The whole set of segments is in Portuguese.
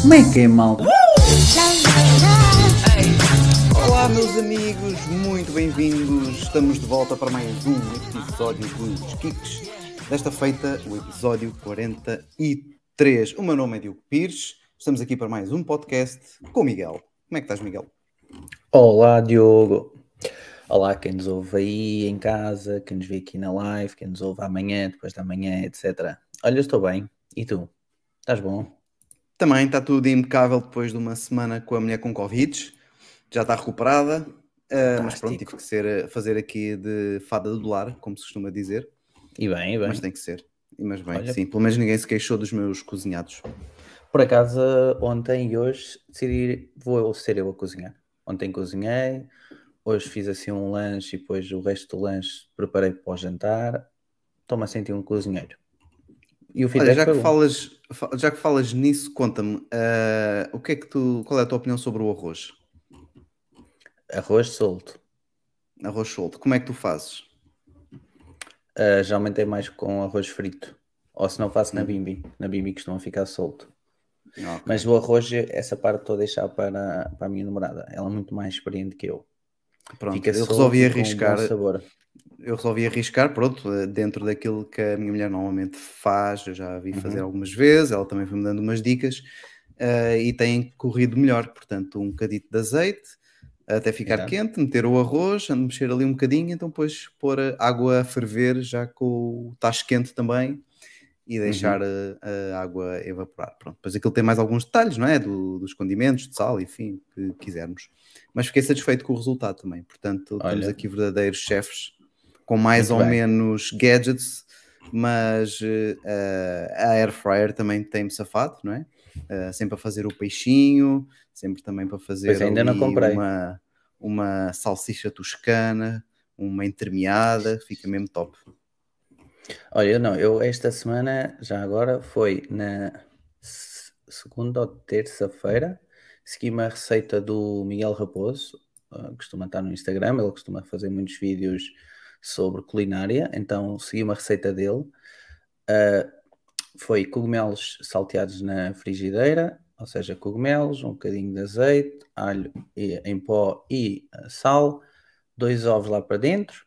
Como é que é, malta? Love. Olá, meus amigos, muito bem-vindos. Estamos de volta para mais um episódio dos Kicks. Desta feita, o episódio 43. O meu nome é Diogo Pires. Estamos aqui para mais um podcast com o Miguel. Como é que estás, Miguel? Olá, Diogo. Olá, quem nos ouve aí em casa, quem nos vê aqui na live, quem nos ouve amanhã, depois da manhã, etc. Olha, eu estou bem. E tu? Estás bom? Também está tudo impecável depois de uma semana com a mulher com Covid. Já está recuperada, ah, mas pronto, tive que ser, fazer aqui de fada do lar, como se costuma dizer. E bem, e bem. Mas tem que ser. Mas bem, Olha- sim, pelo menos ninguém se queixou dos meus cozinhados. Por acaso, ontem e hoje decidi, vou ser eu a cozinhar. Ontem cozinhei, hoje fiz assim um lanche e depois o resto do lanche preparei para o jantar. Estou-me a sentir um cozinheiro. E o Olha, já que, falas, fa- já que falas nisso, conta-me, ah, o que é que tu, qual é a tua opinião sobre o arroz? Arroz solto. Arroz solto, como é que tu fazes? Uh, já aumentei mais com arroz frito. Ou se não faço na bimbi. Na bimbi costuma ficar solto. Ok. Mas o arroz, essa parte estou a deixar para, para a minha namorada. Ela é muito mais experiente que eu. Pronto, Fica eu resolvi um arriscar, sabor. eu resolvi arriscar, pronto, dentro daquilo que a minha mulher normalmente faz, eu já a vi fazer Uhum. algumas vezes, ela também foi-me dando umas dicas, eh, e tem corrido melhor, portanto, um bocadito de azeite, até ficar Exato. quente, meter o arroz, mexer ali um bocadinho, então depois pôr a água a ferver, já com o tacho quente também, e deixar Uhum. a, a água evaporar. Pronto, depois aquilo tem mais alguns detalhes, não é? Do- dos condimentos, de sal, enfim, o que quisermos. Mas fiquei satisfeito com o resultado também. Portanto, temos Olha. aqui verdadeiros chefes com mais Muito ou bem. menos gadgets, mas eh, a air fryer também tem-me safado, não é? Eh, sempre a fazer o peixinho, sempre também para fazer Pois ainda não comprei. uma, uma salsicha toscana, uma entremeada, fica mesmo top. Olha, eu não, eu esta semana, já agora, foi na se- segunda ou terça-feira, segui uma receita do Miguel Raposo, ah, costuma estar no Instagram, ele costuma fazer muitos vídeos sobre culinária, então segui uma receita dele. Ah, foi cogumelos salteados na frigideira, ou seja, cogumelos, um bocadinho de azeite, alho em pó e ah, sal, dois ovos lá para dentro,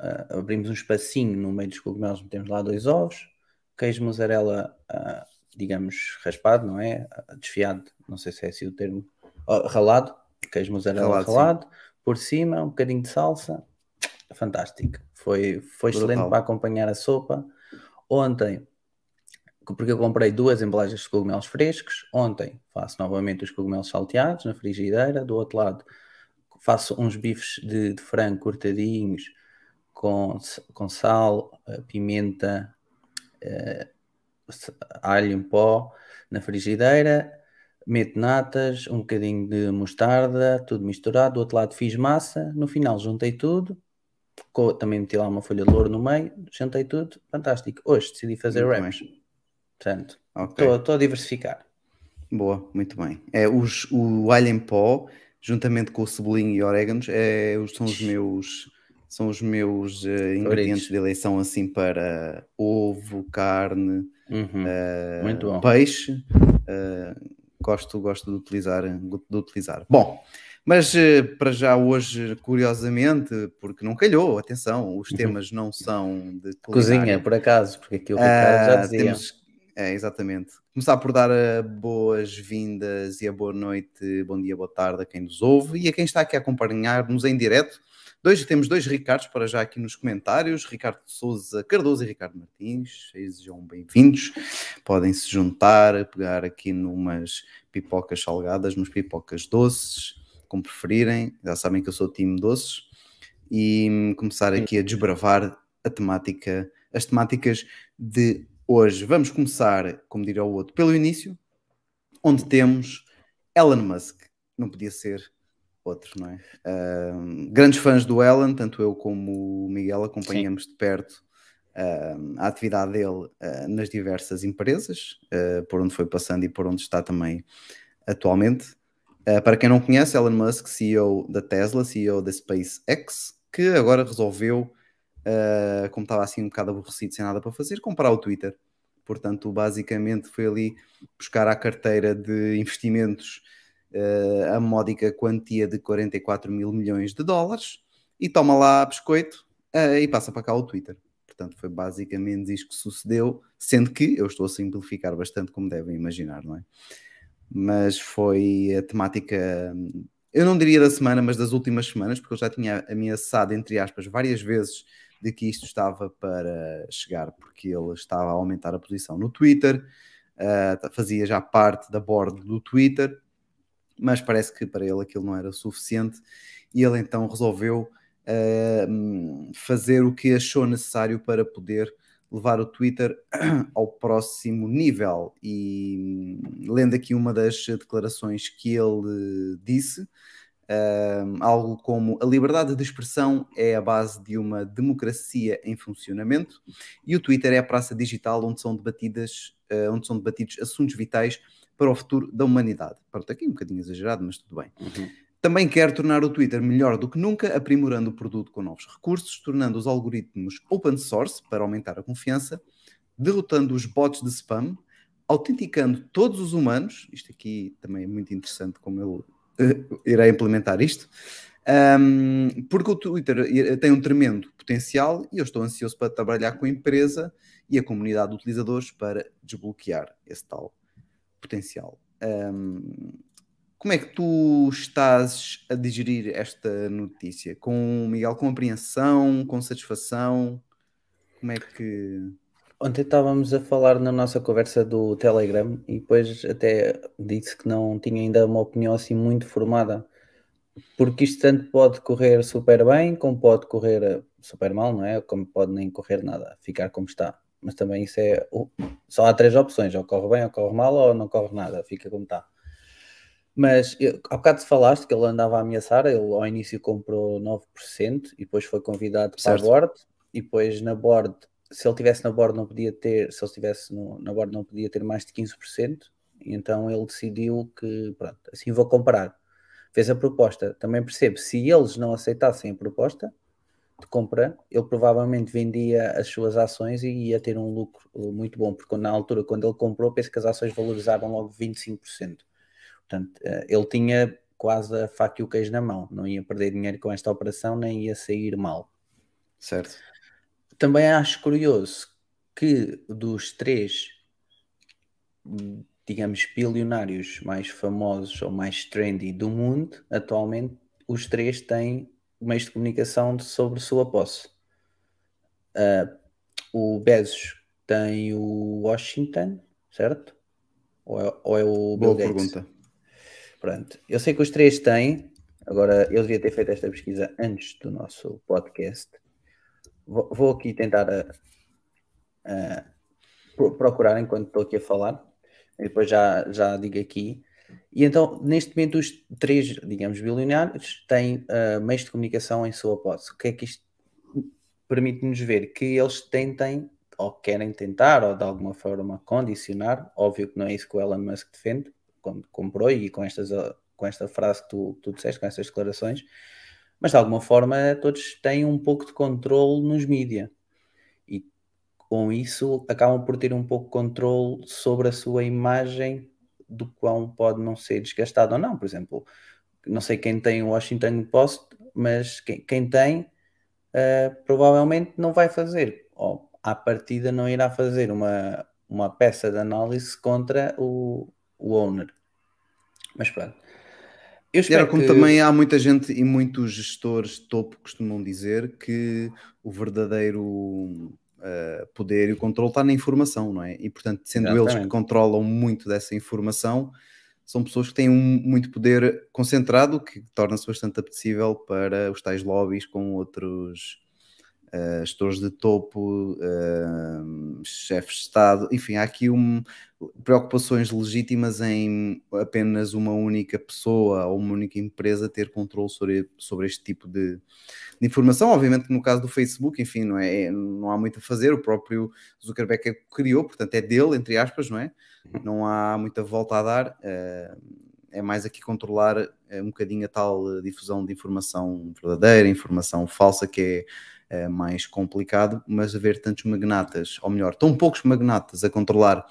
ah, abrimos um espacinho no meio dos cogumelos, metemos lá dois ovos, queijo mussarela, ah, digamos, raspado, não é? Ah, Desfiado, não sei se é assim o termo, ralado, queijo mussarela Ralado, ralado, por cima, um bocadinho de salsa, fantástico. Foi, foi excelente para acompanhar a sopa. Ontem, porque eu comprei duas embalagens de cogumelos frescos, ontem faço novamente os cogumelos salteados na frigideira, do outro lado faço uns bifes de, de frango cortadinhos com, com sal, eh, pimenta, eh, alho em pó na frigideira, meto natas, um bocadinho de mostarda, tudo misturado. Do outro lado fiz massa, no final juntei tudo, também meti lá uma folha de louro no meio, juntei tudo, fantástico. Hoje decidi fazer Muito wraps, portanto, estou a diversificar. Boa, muito bem. É, os, o alho em pó, juntamente com o cebolinho e orégãos, é, são os meus, são os meus eh, ingredientes de eleição assim para ovo, carne, Uhum, bom. peixe. eh, gosto, gosto de utilizar, de utilizar. Bom, mas para já hoje, curiosamente, porque não calhou, atenção, os temas não são de Uhum. Cozinha, culinária. por acaso, porque aqui o Ricardo já Ah, dizia. temos- é, exatamente. Começar por dar boas-vindas e a boa noite, bom dia, boa tarde a quem nos ouve e a quem está aqui a acompanhar-nos em direto. Dois, temos dois Ricardos para já aqui nos comentários, Ricardo Souza Cardoso e Ricardo Martins, sejam bem-vindos. Podem se juntar, pegar aqui numas pipocas salgadas, umas pipocas doces, como preferirem. Já sabem que eu sou time doces. E hum, começar aqui a desbravar a temática, as temáticas de hoje. Vamos começar, como diria o outro, pelo início, onde temos Elon Musk. Não podia ser outro, não é? Grandes fãs do Elon, tanto eu como o Miguel acompanhamos de perto a atividade dele ah, nas diversas empresas, ah, por onde foi passando e por onde está também atualmente. Uh, para quem não conhece, Elon Musk, CEO da Tesla, CEO da SpaceX, que agora resolveu, uh, como estava assim um bocado aborrecido, sem nada para fazer, comprar o Twitter. Portanto, basicamente foi ali buscar a carteira de investimentos uh, a módica quantia de 44 mil milhões de dólares e toma lá biscoito e passa para cá o Twitter. Portanto, foi basicamente isto que sucedeu, sendo que eu estou a simplificar bastante, como devem imaginar, não é? Mas foi a temática, eu não diria da semana, mas das últimas semanas, porque eu já tinha ameaçado, entre aspas, várias vezes de que isto estava para chegar, porque ele estava a aumentar a posição no Twitter, uh, fazia já parte da board do Twitter, mas parece que para ele aquilo não era suficiente e ele então resolveu uh, fazer o que achou necessário para poder levar o Twitter ao próximo nível. E hum, lendo aqui uma das declarações que ele disse, uh, algo como a liberdade de expressão é a base de uma democracia em funcionamento e o Twitter é a praça digital onde são debatidas, uh, onde são debatidos assuntos vitais para o futuro da humanidade. Pronto, aqui um bocadinho exagerado, mas tudo bem. Uhum. Também quer tornar o Twitter melhor do que nunca, aprimorando o produto com novos recursos, tornando os algoritmos open source para aumentar a confiança, derrotando os bots de spam, autenticando todos os humanos. Isto aqui também é muito interessante como ele uh, irá implementar isto. Um, porque o Twitter tem um tremendo potencial e eu estou ansioso para trabalhar com a empresa e a comunidade de utilizadores para desbloquear esse tal potencial. Um, como é que tu estás a digerir esta notícia? Com Miguel, com apreensão, com satisfação? Como é que. Ontem estávamos a falar na nossa conversa do Telegram e depois até disse que não tinha ainda uma opinião assim muito formada, porque isto tanto pode correr super bem, como pode correr super mal, não é? Como pode nem correr nada, ficar como está. Mas também isso é. Só há três opções: ou corre bem, ou corre mal, ou não corre nada, fica como está. Mas eu, há bocado falaste que ele andava a ameaçar, ele ao início comprou 9% e depois foi convidado certo. para a board e depois na board, se ele tivesse na board não podia ter, se ele estivesse na board não podia ter mais de 15%, e então ele decidiu que pronto, assim vou comprar. Fez a proposta. Também percebo, se eles não aceitassem a proposta de compra, ele provavelmente vendia as suas ações e ia ter um lucro muito bom, porque na altura, quando ele comprou, penso que as ações valorizaram logo 25%. Portanto, eh, ele tinha quase a faca e o queijo na mão, não ia perder dinheiro com esta operação, nem ia sair mal. Certo. Também acho curioso que dos três, digamos, bilionários mais famosos ou mais trendy do mundo, atualmente, os três têm meios de comunicação sobre sua posse. Uh, o Bezos tem o Washington, certo? Ou é, ou é o Bill Boa Gates? pergunta. Pronto, eu sei que os três têm, agora eu devia ter feito esta pesquisa antes do nosso podcast. Vou, vou aqui tentar a, a, procurar enquanto estou aqui a falar, e depois já, já digo aqui. E então, neste momento, os três, digamos, bilionários têm uh, meios de comunicação em sua posse. O que é que isto permite-nos ver? Que eles tentem, ou querem tentar, ou de alguma forma condicionar, óbvio que não é isso que o Elon Musk defende, quando comprou e com, estas, ah, com esta frase que tu, tu disseste, com estas declarações, mas de alguma forma todos têm um pouco de controle nos mídias e com isso acabam por ter um pouco de controle sobre a sua imagem do quão pode não ser desgastado ou não. Por exemplo, não sei quem tem o Washington Post, mas quem, quem tem uh, provavelmente não vai fazer, ou à partida não irá fazer uma, uma peça de análise contra o, o owner. Mas pronto. Eu espero Era como que... também há muita gente e muitos gestores topo costumam dizer que o verdadeiro uh, poder e o controle está na informação, não é? E portanto, sendo Exatamente. eles que controlam muito dessa informação, são pessoas que têm um, muito poder concentrado, que torna-se bastante apetecível para os tais lobbies com outros uh, gestores de topo, uh, chefes de Estado, enfim, há aqui um, preocupações legítimas em apenas uma única pessoa ou uma única empresa ter controle sobre, sobre este tipo de, de informação. Obviamente que no caso do Facebook, enfim, não, é, não há muito a fazer, o próprio Zuckerberg é criou, portanto é dele, entre aspas, não é? Uhum. Não há muita volta a dar. Uh, é mais aqui controlar um bocadinho a tal difusão de informação verdadeira, informação falsa, que é uh, mais complicado, mas haver tantos magnatas, ou melhor, tão poucos magnatas a controlar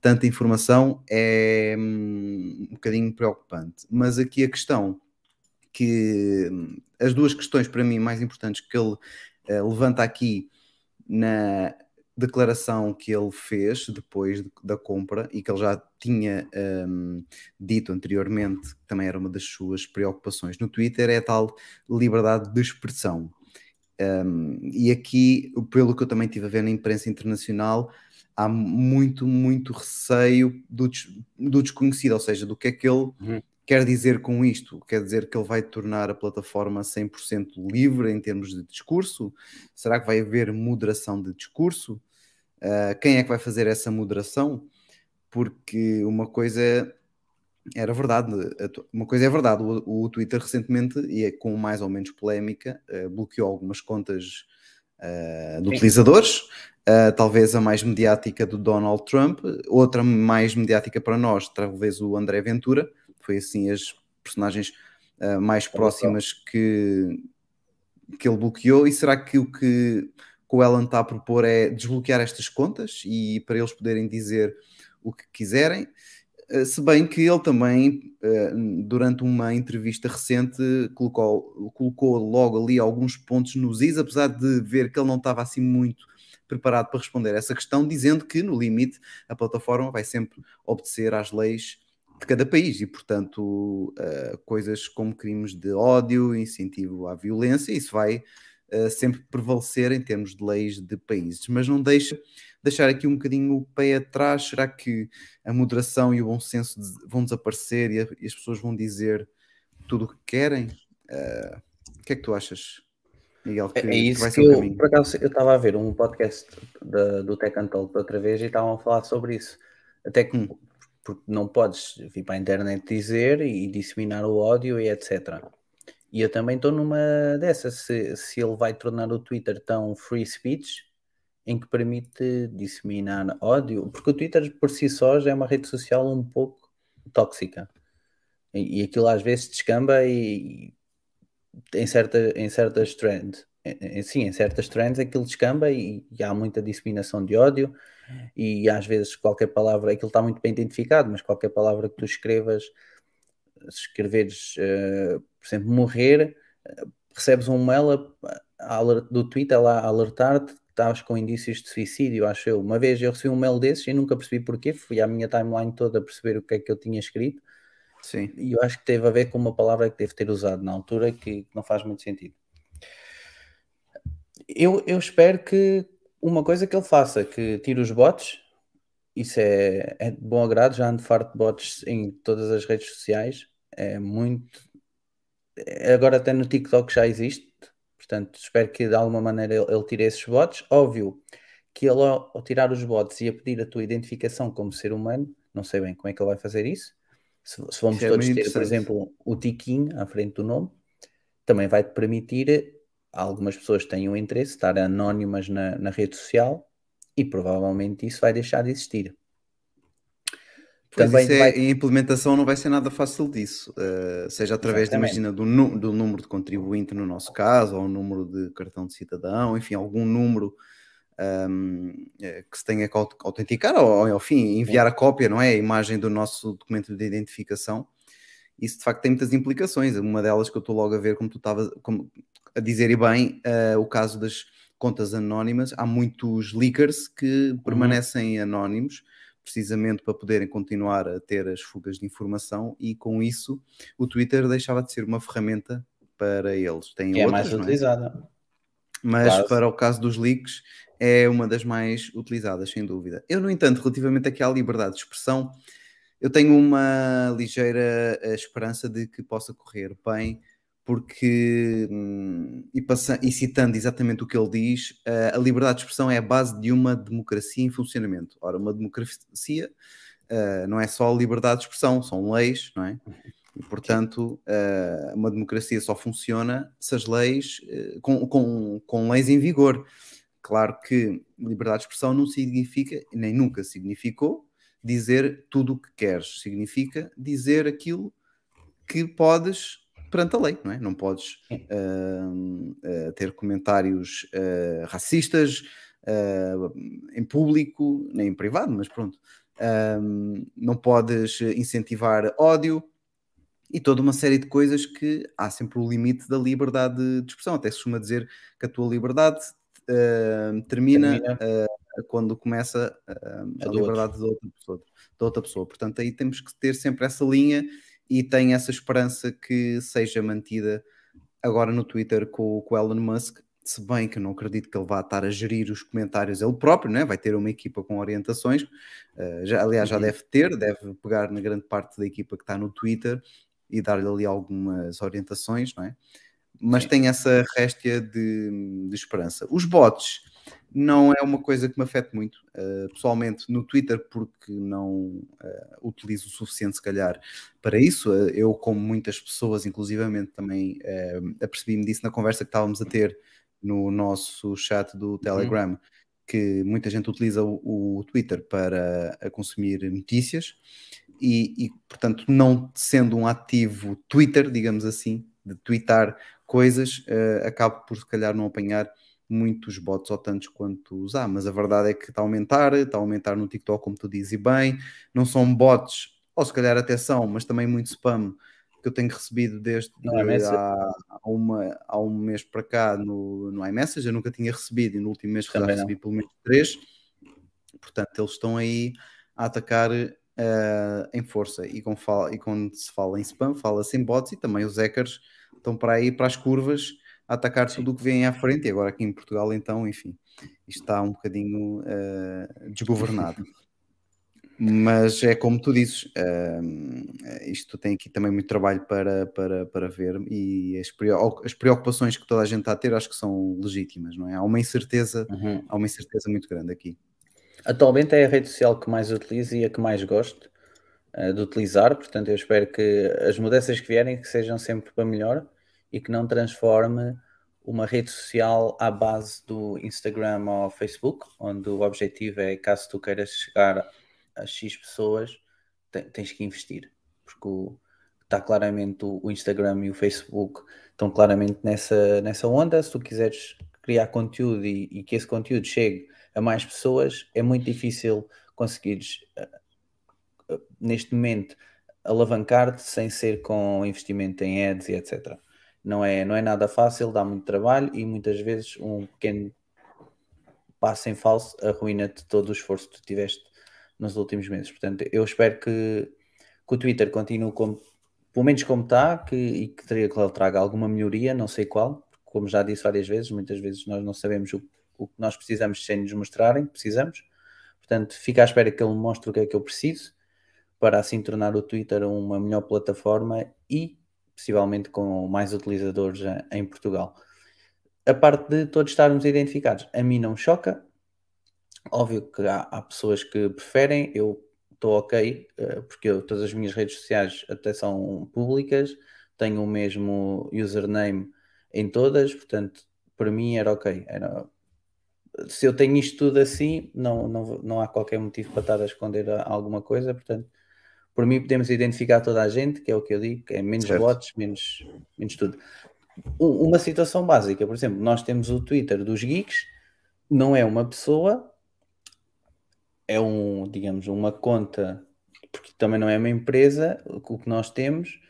tanta informação é um, um bocadinho preocupante. Mas aqui a questão que as duas questões para mim mais importantes que ele uh, levanta aqui na declaração que ele fez depois de, da compra e que ele já tinha um, dito anteriormente, que também era uma das suas preocupações no Twitter, é a tal liberdade de expressão. Um, e aqui, pelo que eu também tive a ver na imprensa internacional, há muito, muito receio do, do desconhecido, ou seja, do que é que ele uhum quer dizer com isto? Quer dizer que ele vai tornar a plataforma 100% livre em termos de discurso? Será que vai haver moderação de discurso? Uh, quem é que vai fazer essa moderação? Porque uma coisa era verdade, uma coisa é verdade, o, o Twitter recentemente, e é com mais ou menos polémica, uh, bloqueou algumas contas uh, de Sim. utilizadores, talvez a mais mediática do Donald Trump, outra mais mediática para nós, talvez o André Ventura, foi assim as personagens uh, mais próximas que, que ele bloqueou. E será que o que, que o Ellen está a propor é desbloquear estas contas e para eles poderem dizer o que quiserem? Uh, se bem que ele também, uh, durante uma entrevista recente, colocou, colocou logo ali alguns pontos nos is, apesar de ver que ele não estava assim muito preparado para responder essa questão, dizendo que, no limite, a plataforma vai sempre obedecer às leis de cada país e, portanto, uh, coisas como crimes de ódio, incentivo à violência, isso vai sempre prevalecer em termos de leis de países. Mas não deixa deixar aqui um bocadinho o pé atrás. Será que a moderação e o bom senso vão desaparecer e, a, e as pessoas vão dizer tudo o que querem? Uh, o que é que tu achas? Miguel, que, é isso que, que eu, por acaso, eu estava a ver um podcast do Tech Talk outra vez e estavam a falar sobre isso. Até que hum porque não podes vir para a internet dizer e disseminar o ódio e etc. E eu também estou numa dessas, se, se ele vai tornar o Twitter tão free speech, em que permite disseminar ódio, porque o Twitter por si só já é uma rede social um pouco tóxica. E, e aquilo às vezes descamba e, e em, certa, em certas trends, sim, em certas trends aquilo descamba e, e há muita disseminação de ódio e às vezes qualquer palavra, aquilo está muito bem identificado, mas qualquer palavra que tu escrevas, se escreveres, uh, por exemplo, morrer, uh, recebes um mail do Twitter lá a alertar-te estavas com indícios de suicídio, acho eu. Uma vez eu recebi um mail desses e nunca percebi porquê, fui à minha timeline toda a perceber o que é que eu tinha escrito. Sim. E eu acho que teve a ver com uma palavra que devo ter usado na altura que não faz muito sentido. Eu, eu espero que, uma coisa que ele faça, que tire os bots, isso é, é de bom agrado, já ando farto de bots em todas as redes sociais, é muito. Agora até no TikTok já existe, portanto espero que de alguma maneira ele, ele tire esses bots. Óbvio que ele ao, tirar os bots e a pedir a tua identificação como ser humano, não sei bem como é que ele vai fazer isso. Se, se vamos é todos ter, por exemplo, o tiquinho à frente do nome, também vai-te permitir algumas pessoas têm o interesse de estar anónimas na, na rede social e provavelmente isso vai deixar de existir. Pois Também é, vai... a implementação não vai ser nada fácil disso, uh, seja através, de, imagina, do, do, número de contribuinte no nosso caso, ou o número de cartão de cidadão, enfim, algum número um, ehm, eh, que se tenha que autenticar, ou, ou, ao fim, enviar a cópia, não é? A imagem do nosso documento de identificação. Isso de facto tem muitas implicações. Uma delas que eu estou logo a ver, como tu estavas, a dizer e bem uh, o caso das contas anónimas. Há muitos leakers que uhum. permanecem anónimos precisamente para poderem continuar a ter as fugas de informação e com isso o Twitter deixava de ser uma ferramenta para eles. Tem que outras, é mais é? utilizada. Mas Quase. para o caso dos leaks é uma das mais utilizadas, sem dúvida. Eu, no entanto, relativamente aqui à liberdade de expressão, eu tenho uma ligeira eh, esperança de que possa correr bem porque, hum, e, e, citando exatamente o que ele diz, a liberdade de expressão é a base de uma democracia em funcionamento. Ora, uma democracia uh, não é só liberdade de expressão, são leis, não é? E, portanto, uh, uma democracia só funciona se as leis, uh, com, com, com leis em vigor. Claro que liberdade de expressão não significa, nem nunca significou, dizer tudo o que queres. Significa dizer aquilo que podes perante a lei, não é? Não podes uh, uh, ter comentários uh, racistas em público, nem em privado, mas pronto. não podes incentivar ódio e toda uma série de coisas que há sempre o limite da liberdade de expressão. Até se costuma dizer que a tua liberdade termina, termina. quando começa a, liberdade de outra, pessoa, de outra pessoa. Portanto, aí temos que ter sempre essa linha e tenho essa esperança que seja mantida agora no Twitter com, com o Elon Musk, se bem que não acredito que ele vá estar a gerir os comentários ele próprio, né? vai ter uma equipa com orientações, uh, já, aliás já uhum. deve ter, deve pegar na grande parte da equipa que está no Twitter e dar-lhe ali algumas orientações, não é? Mas Sim. tem essa réstia de, de esperança. Os bots, não é uma coisa que me afeta muito, uh, pessoalmente, no Twitter, porque não uh, utilizo o suficiente, se calhar, para isso. Uh, eu, como muitas pessoas, inclusivamente, também apercebi-me disso na conversa que estávamos a ter no nosso chat do Telegram, uhum. que muita gente utiliza o, o Twitter para consumir notícias e, e, portanto, não sendo um ativo Twitter, digamos assim, de twittar coisas, acabo por, se calhar, não apanhar muitos bots ou tantos quanto os há, mas a verdade é que está a aumentar, está a aumentar no TikTok, como tu dizes, e bem, não são bots, ou se calhar até são, mas também muito spam que eu tenho recebido desde é há, há, uma, há um mês para cá no, no iMessage, eu nunca tinha recebido, e no último mês já recebi pelo menos três, portanto eles estão aí a atacar uh, em força, e, com fala, e quando se fala em spam, fala-se em bots, e também os hackers estão para aí para as curvas, atacar Sim. tudo o que vem à frente, e agora aqui em Portugal, então, enfim, isto está um bocadinho uh, desgovernado. Mas é como tu dizes, uh, isto tem aqui também muito trabalho para, para, para ver e as, preocupações que toda a gente está a ter acho que são legítimas, não é? Há uma incerteza, uhum. há uma incerteza muito grande aqui. Atualmente é a rede social que mais utilizo e a que mais gosto uh, de utilizar, portanto eu espero que as mudanças que vierem que sejam sempre para melhor e que não transforme uma rede social à base do Instagram ou Facebook, onde o objetivo é, caso tu queiras chegar a X pessoas, tens que investir, porque o, está claramente o, Instagram e o Facebook estão claramente nessa, nessa onda. Se tu quiseres criar conteúdo e, e que esse conteúdo chegue a mais pessoas, é muito difícil conseguires eh, eh, neste momento alavancar-te sem ser com investimento em ads e etc não é, não é nada fácil, dá muito trabalho e muitas vezes um pequeno passo em falso arruína-te todo o esforço que tu tiveste nos últimos meses. Portanto, eu espero que, que o Twitter continue como, pelo menos como está que, e que, que ele traga alguma melhoria, não sei qual, como já disse várias vezes, muitas vezes nós não sabemos o, o que nós precisamos sem nos mostrarem, precisamos. Portanto, fica à espera que ele mostre o que é que eu preciso para assim tornar o Twitter uma melhor plataforma e possivelmente com mais utilizadores em Portugal. A parte de todos estarmos identificados, a mim não choca. Óbvio que há, há pessoas que preferem, eu estou ok, eh, porque eu, todas as minhas redes sociais até são públicas, tenho o mesmo username em todas, portanto, para mim era ok. Era, se eu tenho isto tudo assim, não, não, não há qualquer motivo para estar a esconder alguma coisa, portanto, por mim podemos identificar toda a gente, que é o que eu digo, é menos certo. votos, menos, menos tudo. Uma situação básica, por exemplo, nós temos o Twitter dos geeks, não é uma pessoa, é um, digamos, uma conta, porque também não é uma empresa, o que nós temos,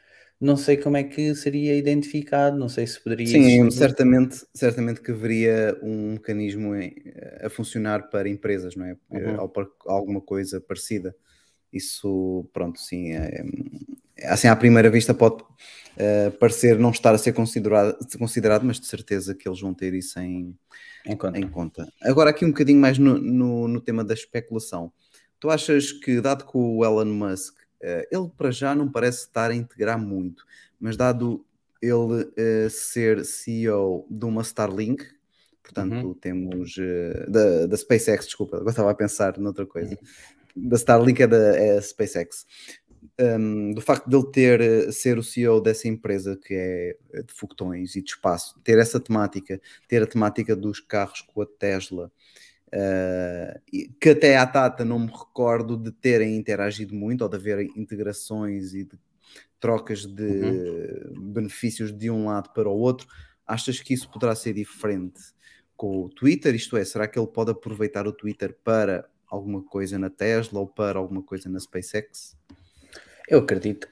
não sei como é que seria identificado, não sei se poderia. Sim, certamente, certamente que haveria um mecanismo a funcionar para empresas, não é? Uhum. Ou para alguma coisa parecida. Isso, pronto, sim, é, é, assim à primeira vista pode uh, parecer não estar a ser considerado, considerado, mas de certeza que eles vão ter isso em, em, conta. Em conta. Agora, aqui um bocadinho mais no, no, no, tema da especulação. Tu achas que, dado que o Elon Musk, uh, ele para já não parece estar a integrar muito, mas dado ele uh, ser CEO de uma Starlink, portanto, uhum. temos da, da SpaceX, desculpa, agora estava a pensar noutra coisa. Da Starlink é da é SpaceX. Um, do facto de ele ter eh, ser o CEO dessa empresa que é de foguetões e de espaço, ter essa temática, ter a temática dos carros com a Tesla, uh, que até à data não me recordo de terem interagido muito ou de haver integrações e de trocas de Uhum. benefícios de um lado para o outro. Achas que isso poderá ser diferente com o Twitter? Isto é, será que ele pode aproveitar o Twitter para alguma coisa na Tesla ou para alguma coisa na SpaceX? Eu acredito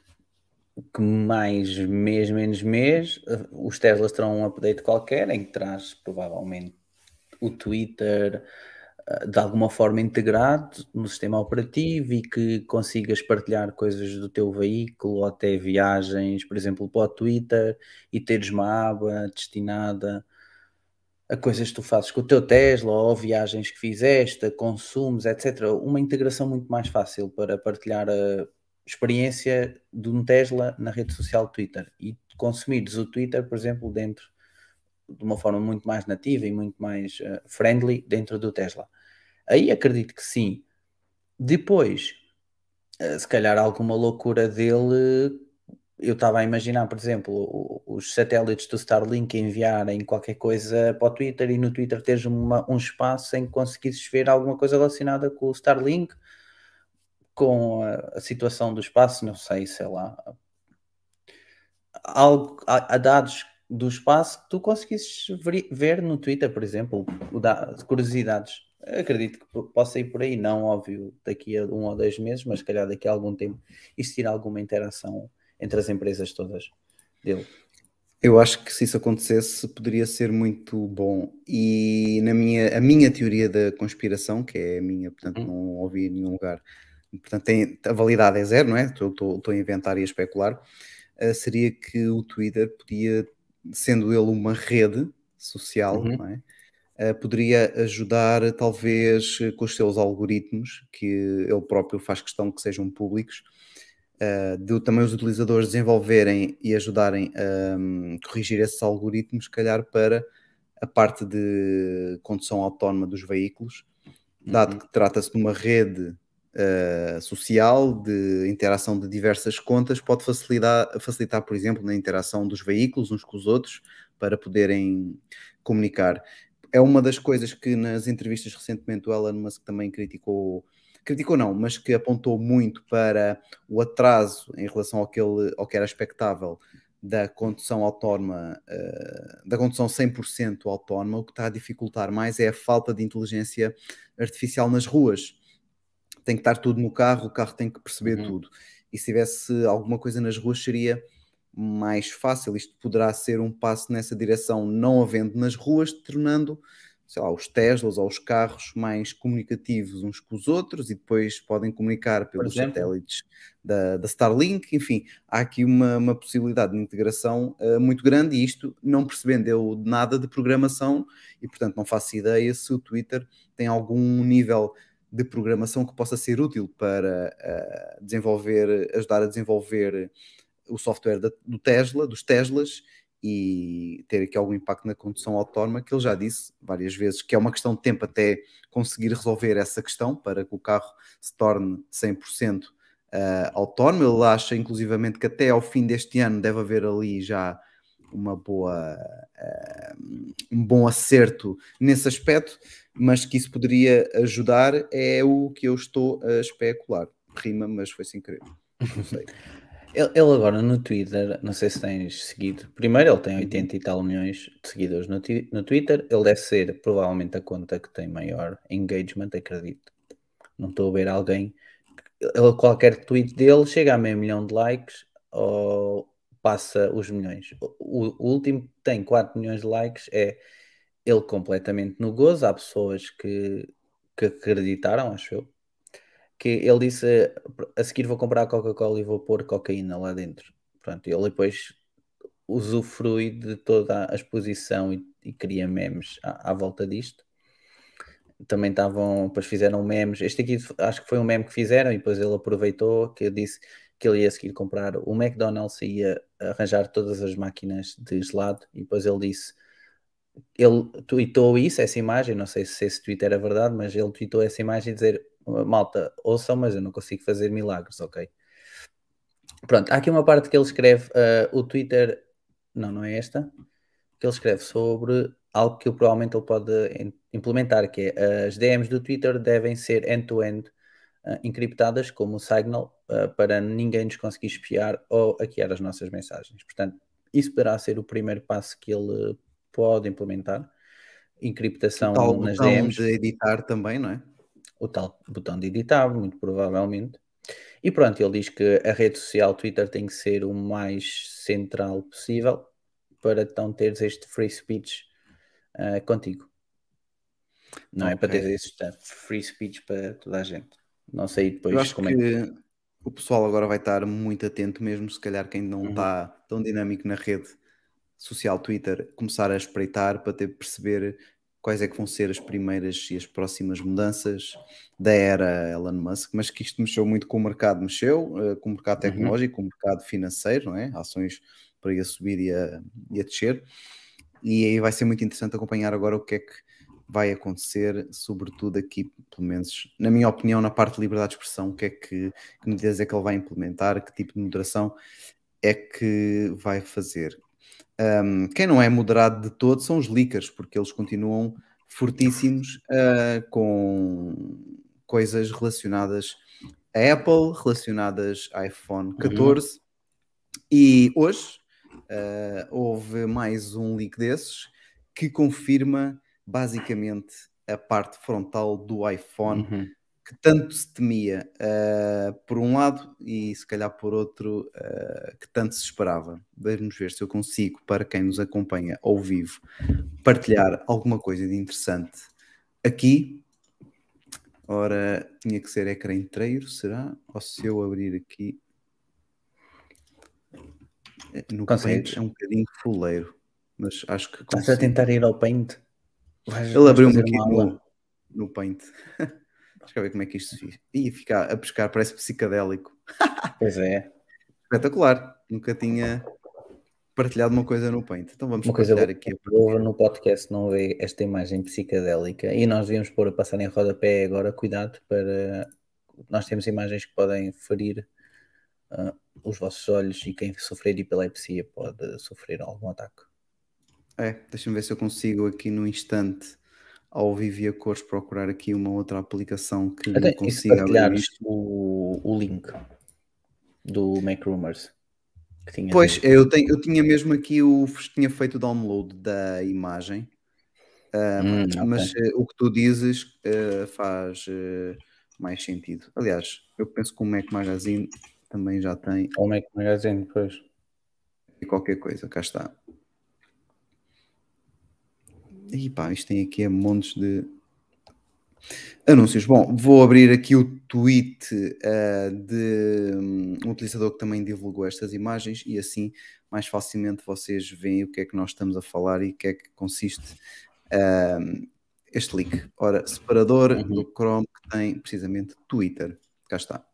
que mais mês, menos mês, eh, os Teslas terão um update qualquer em que traz provavelmente o Twitter eh, de alguma forma integrado no sistema operativo e que consigas partilhar coisas do teu veículo ou até viagens, por exemplo, para o Twitter e teres uma aba destinada a coisas que tu fazes com o teu Tesla ou viagens que fizeste, consumos, etc. Uma integração muito mais fácil para partilhar a experiência de um Tesla na rede social Twitter e consumires o Twitter, por exemplo, dentro de uma forma muito mais nativa e muito mais uh, friendly dentro do Tesla. Aí acredito que sim. Depois, uh, se calhar alguma loucura dele, eu estava a imaginar, por exemplo, os satélites do Starlink enviarem qualquer coisa para o Twitter e no Twitter teres uma, um espaço em que conseguisses ver alguma coisa relacionada com o Starlink com a, a, situação do espaço, não sei, sei lá, algo, a, a dados do espaço que tu conseguisses ver, ver no Twitter, por exemplo, da, curiosidades. Acredito que possa ir por aí, não óbvio daqui a um ou dois meses, mas se calhar daqui a algum tempo existir alguma interação entre as empresas todas dele. Eu acho que se isso acontecesse poderia ser muito bom. E na minha, a minha teoria da conspiração, que é a minha, portanto hum. não ouvi em nenhum lugar, portanto tem, a validade é zero, não é? Estou, estou, estou a inventar e a especular, uh, seria que o Twitter podia, sendo ele uma rede social, uhum. não é? Uh, poderia ajudar talvez com os seus algoritmos, que ele próprio faz questão que sejam públicos, uh, de também os utilizadores desenvolverem e ajudarem a um, corrigir esses algoritmos, se calhar para a parte de condução autónoma dos veículos, dado uhum. que trata-se de uma rede uh, social, de interação de diversas contas, pode facilitar, facilitar, por exemplo, na interação dos veículos uns com os outros para poderem comunicar. É uma das coisas que nas entrevistas recentemente o Elon Musk também criticou, criticou não, mas que apontou muito para o atraso em relação ao que, ele, ao que era expectável da condução autónoma, uh, da condução 100% autónoma, o que está a dificultar mais é a falta de inteligência artificial nas ruas tem que estar tudo no carro, o carro tem que perceber uhum. tudo. E se tivesse alguma coisa nas ruas seria mais fácil. Isto poderá ser um passo nessa direção, não havendo nas ruas, tornando sei lá, os Teslas ou os carros mais comunicativos uns com os outros e depois podem comunicar pelos satélites da, da, Starlink. Enfim, há aqui uma, uma possibilidade de integração uh, muito grande e isto não percebendo eu nada de programação e, portanto, não faço ideia se o Twitter tem algum nível de programação que possa ser útil para uh, desenvolver, ajudar a desenvolver o software da, do Tesla, dos Teslas e ter aqui algum impacto na condução autónoma, que ele já disse várias vezes que é uma questão de tempo até conseguir resolver essa questão para que o carro se torne 100% uh, eh, autónomo. Ele acha, inclusivamente, que até ao fim deste ano deve haver ali já uma boa, uh, um bom acerto nesse aspecto, mas que isso poderia ajudar é o que eu estou a especular. Rima, mas foi sem querer. Não sei. ele, ele, agora no Twitter, não sei se tens seguido. Primeiro, ele tem 80 e tal milhões de seguidores no, no Twitter. Ele deve ser provavelmente a conta que tem maior engagement, acredito. Não estou a ver alguém. Ele, qualquer tweet dele chega a meio milhão de likes ou passa os milhões. O, o último que tem 4 milhões de likes é ele completamente no gozo. Há pessoas que, que acreditaram, acho eu, que ele disse a seguir vou comprar Coca-Cola e vou pôr cocaína lá dentro. Pronto, ele depois usufrui de toda a exposição e, e cria memes à, à, volta disto. Também estavam, depois fizeram memes. Este aqui acho que foi um meme que fizeram e depois ele aproveitou que disse que ele ia seguir comprar o McDonald's e ia arranjar todas as máquinas de gelado e depois ele disse ele tweetou isso, essa imagem, não sei se esse tweet era verdade, mas ele tweetou essa imagem dizer malta, ouçam, mas eu não consigo fazer milagres, ok? Pronto, há aqui uma parte que ele escreve, uh, o Twitter, não, não é esta, que ele escreve sobre algo que provavelmente ele pode implementar, que é as DMs do Twitter devem ser end-to-end -end, uh, encriptadas como o Signal uh, para ninguém nos conseguir espiar ou hackear as nossas mensagens. Portanto, isso poderá ser o primeiro passo que ele pode implementar. Encriptação tal nas DMs, de editar também, não é? O tal botão de editar, muito provavelmente. E pronto, ele diz que a rede social Twitter tem que ser o mais central possível para então teres este free speech uh, contigo. Não é para teres este free speech para toda a gente. Não sei depois Eu acho como é que. o pessoal agora vai estar muito atento, mesmo se calhar quem não Uhum. está tão dinâmico na rede social Twitter, começar a espreitar para ter perceber quais é que vão ser as primeiras e as próximas mudanças da era Elon Musk, mas que isto mexeu muito com o mercado, mexeu eh, com o mercado Uhum. tecnológico, com o mercado financeiro, não é? Ações para ir a subir e a, e a descer. E aí vai ser muito interessante acompanhar agora o que é que vai acontecer, sobretudo aqui, pelo menos, na minha opinião, na parte de liberdade de expressão, o que é que, que medidas é que ele vai implementar, que tipo de moderação é que vai fazer. Um, quem não é moderado de todo são os leakers, porque eles continuam fortíssimos uh, com coisas relacionadas a Apple, relacionadas a iPhone 14. E hoje uh, houve mais um leak desses que confirma basicamente a parte frontal do iPhone Uhum. Que tanto se temia uh, por um lado e se calhar por outro uh, que tanto se esperava. Vamos ver se eu consigo, para quem nos acompanha ao vivo, partilhar alguma coisa de interessante aqui. Ora, tinha que ser ecrã inteiro, será? Ou se eu abrir aqui Eh, no Consegues? Paint é um bocadinho fuleiro, mas acho que Estás a consigo. tentar ir ao Paint? Vais- Ele abriu-me aqui no, no Paint. Deixa eu ver como é que isto fiz. Ia ficar a pescar, parece psicadélico. Pois é. Espetacular. Nunca tinha partilhado uma coisa no Paint. Então vamos Uma coisa boa, aqui. povo no podcast não vê esta imagem psicadélica e nós devíamos pôr a passar em rodapé agora, cuidado para nós temos imagens que podem ferir ah, os vossos olhos e quem sofrer de epilepsia pode sofrer algum ataque. É, deixa-me ver se eu consigo aqui no instante, ao vivo e a cores, procurar aqui uma outra aplicação que Até, consiga abrir o, o link do Mac Rumors Pois, eu, tenho, eu tinha mesmo aqui o. tinha feito o download da imagem. Ah, Hum, mas ok. eh, o que tu dizes eh, faz eh, mais sentido. Aliás, eu penso que o Mac Magazine também já tem o Mac Magazine, pois. e qualquer coisa, cá está. E pá, isto tem aqui montes de anúncios. Bom, vou abrir aqui o tweet ah, de um, um utilizador que também divulgou estas imagens e assim mais facilmente vocês veem o que é que nós estamos a falar e o que é que consiste ah, este link. Ora, separador Uhum. do Chrome que tem precisamente Twitter. Cá está.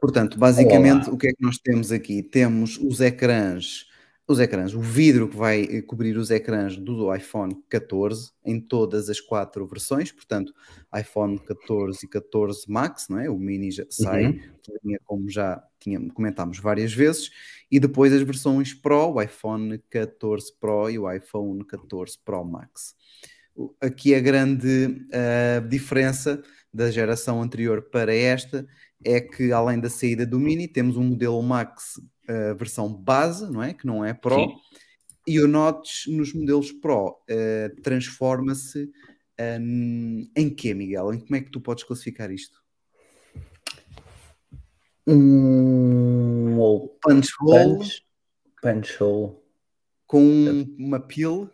Portanto, basicamente, Olá. o que é que nós temos aqui? Temos os ecrãs, os ecrãs, o vidro que vai eh, cobrir os ecrãs do iPhone 14 em todas as quatro versões, portanto, iPhone 14 e 14 Max, não é? O mini já sai, Uhum. de linha, como já comentámos várias vezes, e depois as versões Pro, o iPhone 14 Pro e o iPhone 14 Pro Max. Aqui a grande ah, diferença da geração anterior para esta é que além da saída do Mini temos um modelo Max uh, versão base, não é? Que não é Pro, Sim. e o Notch nos modelos Pro uh, transforma-se um, em quê, Miguel? Em como é que tu podes classificar isto? Um Punch hole punch, punch hole. com um- uma pill,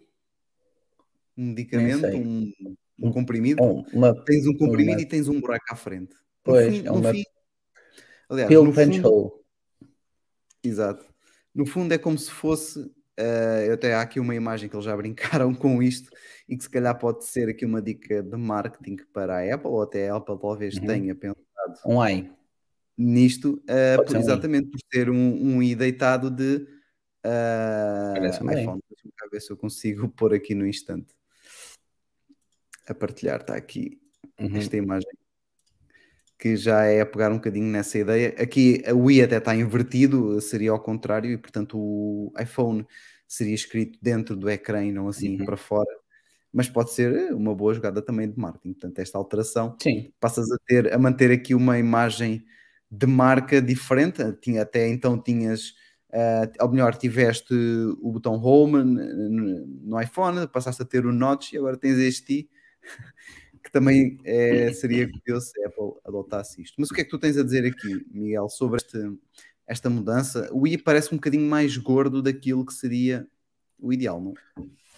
um medicamento, um, um Um- comprimido. Um, uma Tens um comprimido uma- e tens um buraco à frente. No Pois, fim- é uma fim- aliás, punch fundo- hole. Exato. No fundo é como se fosse. eh, eu até há aqui uma imagem que eles já brincaram com isto e que se calhar pode ser aqui uma dica de marketing para a Apple, ou até a Apple talvez Uhum. tenha pensado Um ai. nisto, Pode por, ser um exatamente por ter um, um i deitado de bem. iPhone. Deixa-me cá ver se eu consigo pôr aqui no instante. A partilhar, está aqui Uhum. esta imagem que já é a pegar um bocadinho nessa ideia. Aqui o i até está invertido, seria ao contrário, e portanto o iPhone seria escrito dentro do ecrã e não assim Uhum. para fora. Mas pode ser uma boa jogada também de marketing. Portanto, esta alteração Sim. passas a ter a manter aqui uma imagem de marca diferente. Tinha, até então tinhas, uh, ou melhor, tiveste o botão Home no iPhone, passaste a ter o Notch e agora tens este que também é, seria curioso se a Apple adotasse isto. Mas o que é que tu tens a dizer aqui, Miguel, sobre este, esta mudança? O i parece um bocadinho mais gordo daquilo que seria o ideal, não?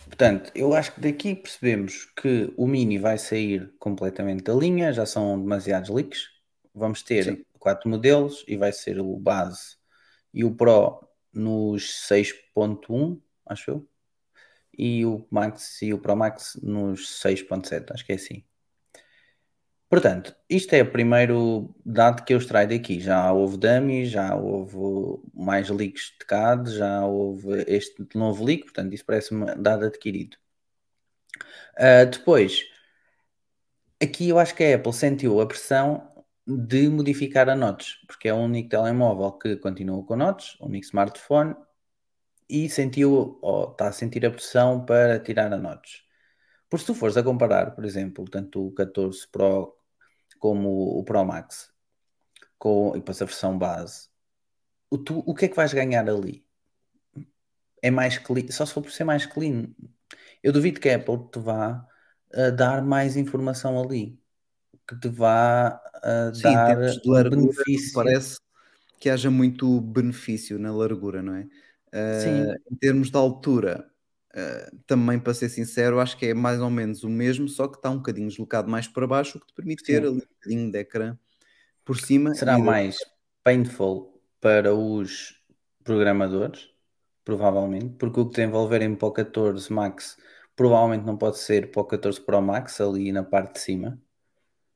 Portanto, eu acho que daqui percebemos que o Mini vai sair completamente da linha, já são demasiados leaks. Vamos ter Sim. quatro modelos e vai ser o base e o Pro nos 6.1, acho eu, e o Max e o Pro Max nos 6.7, acho que é assim. Portanto, isto é o primeiro dado que eu extraio daqui. Já houve dummies, já houve mais leaks de CAD, já houve este novo leak, portanto, isso parece-me dado adquirido. Uh, depois, aqui eu acho que a Apple sentiu a pressão de modificar a Notes, porque é o único telemóvel que continua com Notes, o único smartphone, e sentiu, ou está a sentir a pressão para tirar a Notes. Por se tu fores a comparar, por exemplo, tanto o 14 Pro como o Pro Max, com, e depois a versão base, o, tu, o que é que vais ganhar ali? É mais clean, só se for por ser mais clean. Eu duvido que a Apple te vá uh, dar mais informação ali, que te vá uh, Sim, dar de largura, benefício. Parece que haja muito benefício na largura, não é? Uh, em termos de altura, Uh, também para ser sincero, acho que é mais ou menos o mesmo, só que está um bocadinho deslocado mais para baixo, o que te permite Sim. ter ali um bocadinho de ecrã por cima. Será mais painful para os programadores, provavelmente, porque o que desenvolverem para o 14 Max provavelmente não pode ser para o 14 Pro Max ali na parte de cima.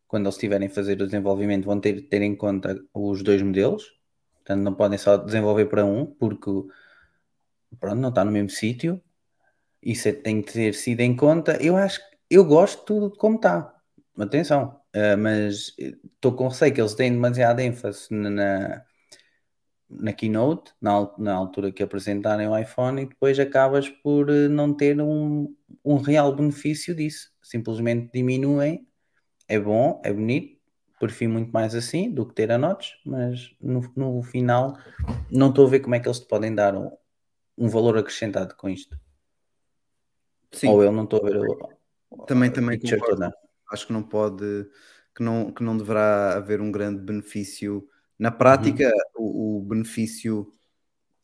Quando eles estiverem a fazer o desenvolvimento, vão ter, ter em conta os dois modelos, portanto, não podem só desenvolver para um, porque pronto, não está no mesmo sítio isso é, tem que ter sido em conta. Eu acho que eu gosto tudo como está. Atenção, uh, mas estou com receio que eles têm demasiada ênfase na, na keynote, na, na altura que apresentarem o iPhone, e depois acabas por eh, não ter um, um real benefício disso. Simplesmente diminuem. É bom, é bonito, prefiro muito mais assim do que ter a notes, mas no, no final não estou a ver como é que eles te podem dar um, um valor acrescentado com isto. Sim. Ou eu não estou a ver o, também, também concordo. Acho que não pode, que não, que não deverá haver um grande benefício. Na prática, uhum. o, o, benefício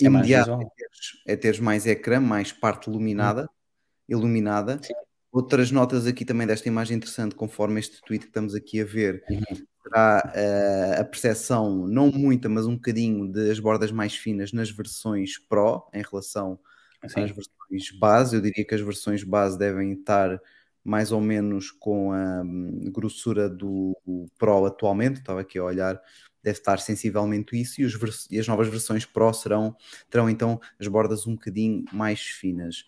é imediato é teres, é teres, mais ecrã, mais parte iluminada, uhum. iluminada. Sim. Outras notas aqui também desta imagem interessante, conforme este tweet que estamos aqui a ver, uhum. será uh, a percepção, não muita, mas um bocadinho, das bordas mais finas nas versões Pro em relação Sim. às versões base. Eu diria que as versões base devem estar mais ou menos com a hum, grossura do Pro atualmente. Estava aqui a olhar, deve estar sensivelmente isso. E, os, e as novas versões Pro serão, terão então as bordas um bocadinho mais finas.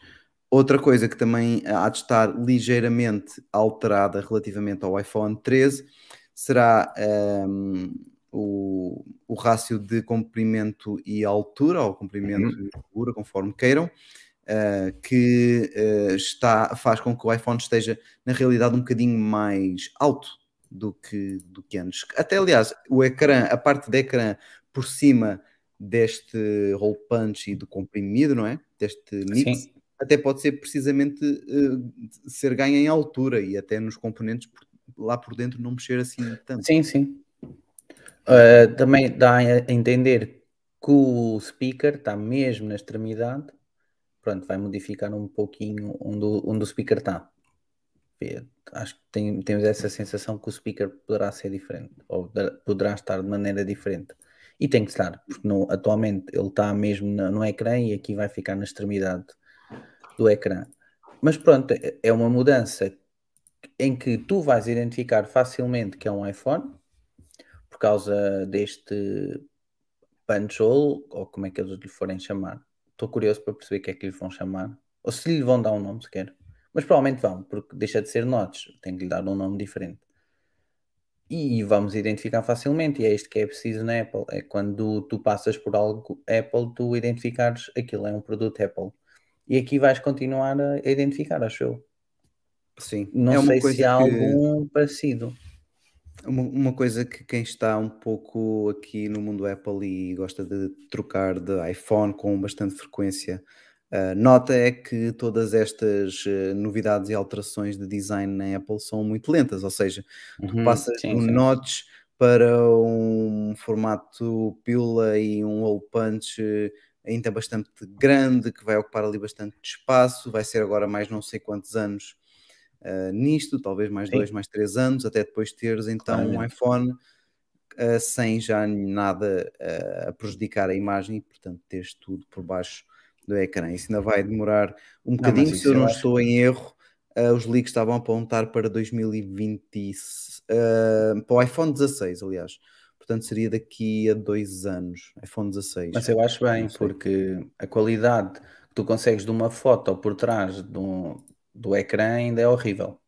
Outra coisa que também há de estar ligeiramente alterada relativamente ao iPhone 13 será um, o, o rácio de comprimento e altura, ou comprimento uhum. e altura, conforme queiram, uh, que uh, está, faz com que o iPhone esteja, na realidade, um bocadinho mais alto do que, do que antes. Até, aliás, o ecrã, a parte do ecrã por cima deste roll punch e do comprimido, não é? Deste mix, Sim. até pode ser precisamente uh, ser ganho em altura e até nos componentes lá por dentro não mexer assim tanto. Sim, sim. Uh, também dá a entender que o speaker está mesmo na extremidade. Pronto, vai modificar um pouquinho onde, onde o speaker está. Acho que tem, temos essa sensação que o speaker poderá ser diferente, ou poderá estar de maneira diferente. E tem que estar, porque no, atualmente ele está mesmo no, no ecrã e aqui vai ficar na extremidade do ecrã. Mas pronto, é, é uma mudança em que tu vais identificar facilmente que é um iPhone, por causa deste punch hole, ou como é que eles lhe forem chamar. Estou curioso para perceber o que é que lhe vão chamar, ou se lhe vão dar um nome sequer. Mas provavelmente vão, porque deixa de ser notch, tem que lhe dar um nome diferente. E vamos identificar facilmente, e é isto que é preciso na Apple. É quando tu passas por algo Apple, tu identificares aquilo, é um produto Apple. E aqui vais continuar a identificar, acho eu. Sim. Não é sei se há que... algum parecido. Uma, uma coisa que quem está um pouco aqui no mundo Apple e gosta de trocar de iPhone com bastante frequência, uh, nota é que todas estas uh, novidades e alterações de design na Apple são muito lentas, ou seja, tu Uhum, passas sim, um sim. notch para um formato pílula e um hole punch eh, ainda bastante grande, que vai ocupar ali bastante espaço, vai ser agora mais não sei quantos anos uh, nisto, talvez mais Sim. dois, mais três anos, até depois teres então um iPhone uh, sem já nada uh, a prejudicar a imagem e, portanto, teres tudo por baixo do ecrã. Isso ainda vai demorar um bocadinho, se isso eu não acho- estou em erro. os leaks estavam a apontar para 2020, uh, para o iPhone 16, aliás. Portanto, seria daqui a dois anos, iPhone 16. Mas eu acho bem, Não porque a qualidade que tu consegues de uma foto por trás do, do ecrã ainda é horrível.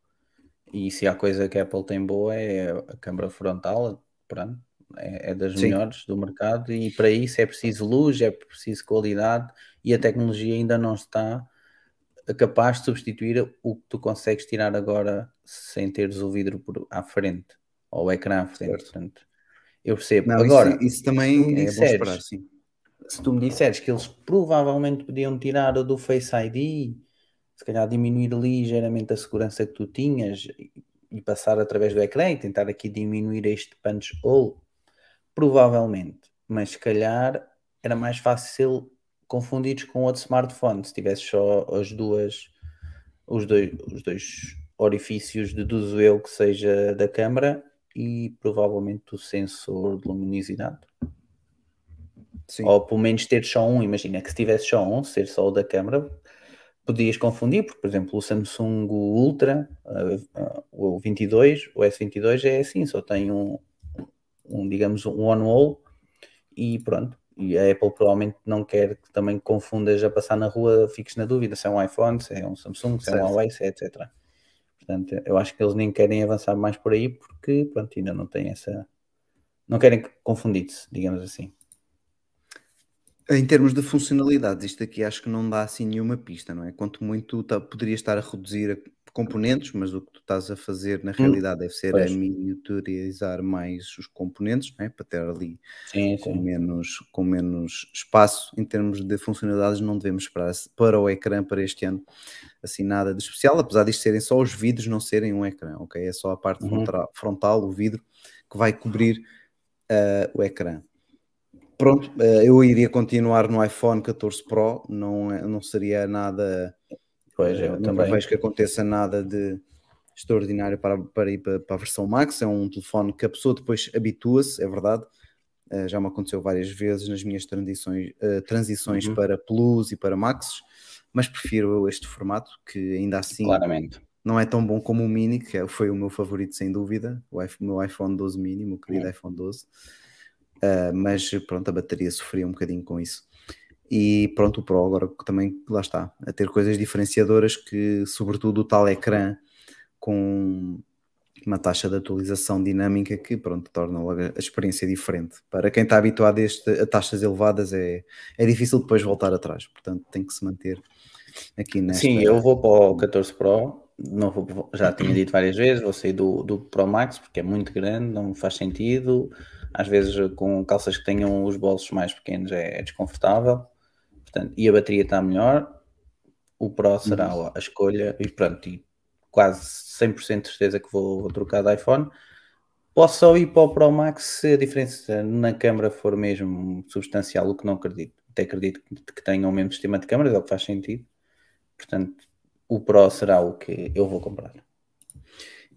E se há coisa que a Apple tem boa é a câmara frontal, pronto, é, é das Sim. melhores do mercado e para isso é preciso luz, é preciso qualidade e a tecnologia ainda não está capaz de substituir o que tu consegues tirar agora sem teres o vidro por, à frente ou o ecrã à frente. Portanto, eu percebo. Não, agora, isso, isso se também é bom disseres- esperar, se tu me disseres que eles provavelmente podiam tirar o do Face ID, se calhar diminuir ligeiramente a segurança que tu tinhas e, passar através do ecrã e tentar aqui diminuir este punch hole, provavelmente, mas se calhar era mais fácil confundir com outro smartphone se tivesse só as duas, os dois, os dois orifícios, deduzo eu que seja da câmara e provavelmente o sensor de luminosidade. sim. Ou pelo menos ter só um, imagina que se tivesse só um, ser só o da câmara, podias confundir, porque, por exemplo, o Samsung Ultra, uh, o 22, o S22 é assim, só tem um, um digamos, um on-wall e pronto. E a Apple provavelmente não quer que também confundas a passar na rua, fiques na dúvida se é um iPhone, se é um Samsung, se é um. Huawei, se é etc. Portanto, eu acho que eles nem querem avançar mais por aí porque, pronto, ainda não têm essa... Não querem confundir-se, digamos assim. Em termos de funcionalidades, isto aqui acho que não dá assim nenhuma pista, não é? Quanto muito tá, poderia estar a reduzir a- componentes, mas o que tu estás a fazer na realidade deve ser a pois. miniaturizar mais os componentes, não é? Para ter ali Sim, com sim. menos, com menos espaço. Em termos de funcionalidades, não devemos esperar para o ecrã para este ano assim nada de especial, apesar de serem só os vidros, não serem um ecrã, ok? É só a parte Uhum. frontal, o vidro, que vai cobrir ah, o ecrã. Pronto, ah, eu iria continuar no iPhone 14 Pro, não, é- não seria nada. Pois, eh, eu não também. vejo que aconteça nada de extraordinário para, para ir para, para a versão Max. É um telefone que a pessoa depois habitua-se, é verdade. Eh, já me aconteceu várias vezes nas minhas transições, eh, transições Uhum. para Plus e para Max, mas prefiro este formato que ainda assim Claramente. não é tão bom como o Mini, que é- foi o meu favorito sem dúvida, o meu iPhone 12 Mini, o meu querido iPhone 12. Uh, mas pronto, a bateria sofria um bocadinho com isso. E pronto, o Pro agora também lá está, a ter coisas diferenciadoras que, sobretudo, o tal ecrã com uma taxa de atualização dinâmica que pronto, torna logo a experiência diferente. Para quem está habituado a, este, a taxas elevadas é, é difícil depois voltar atrás, portanto tem que se manter aqui nesta... Sim, eu vou para o 14 Pro, não vou, já tinha dito várias vezes, vou sair do, do Pro Max porque é muito grande, não faz sentido. Às vezes com calças que tenham os bolsos mais pequenos é, é desconfortável. Portanto, e a bateria está melhor. O Pro será a escolha e pronto, e quase 100% de certeza que vou, vou trocar de iPhone. Posso só ir para o Pro Max se a diferença na câmara for mesmo substancial, o que não acredito. Até acredito que tenham o mesmo sistema de câmaras, é o que faz sentido. Portanto, o Pro será o que eu vou comprar.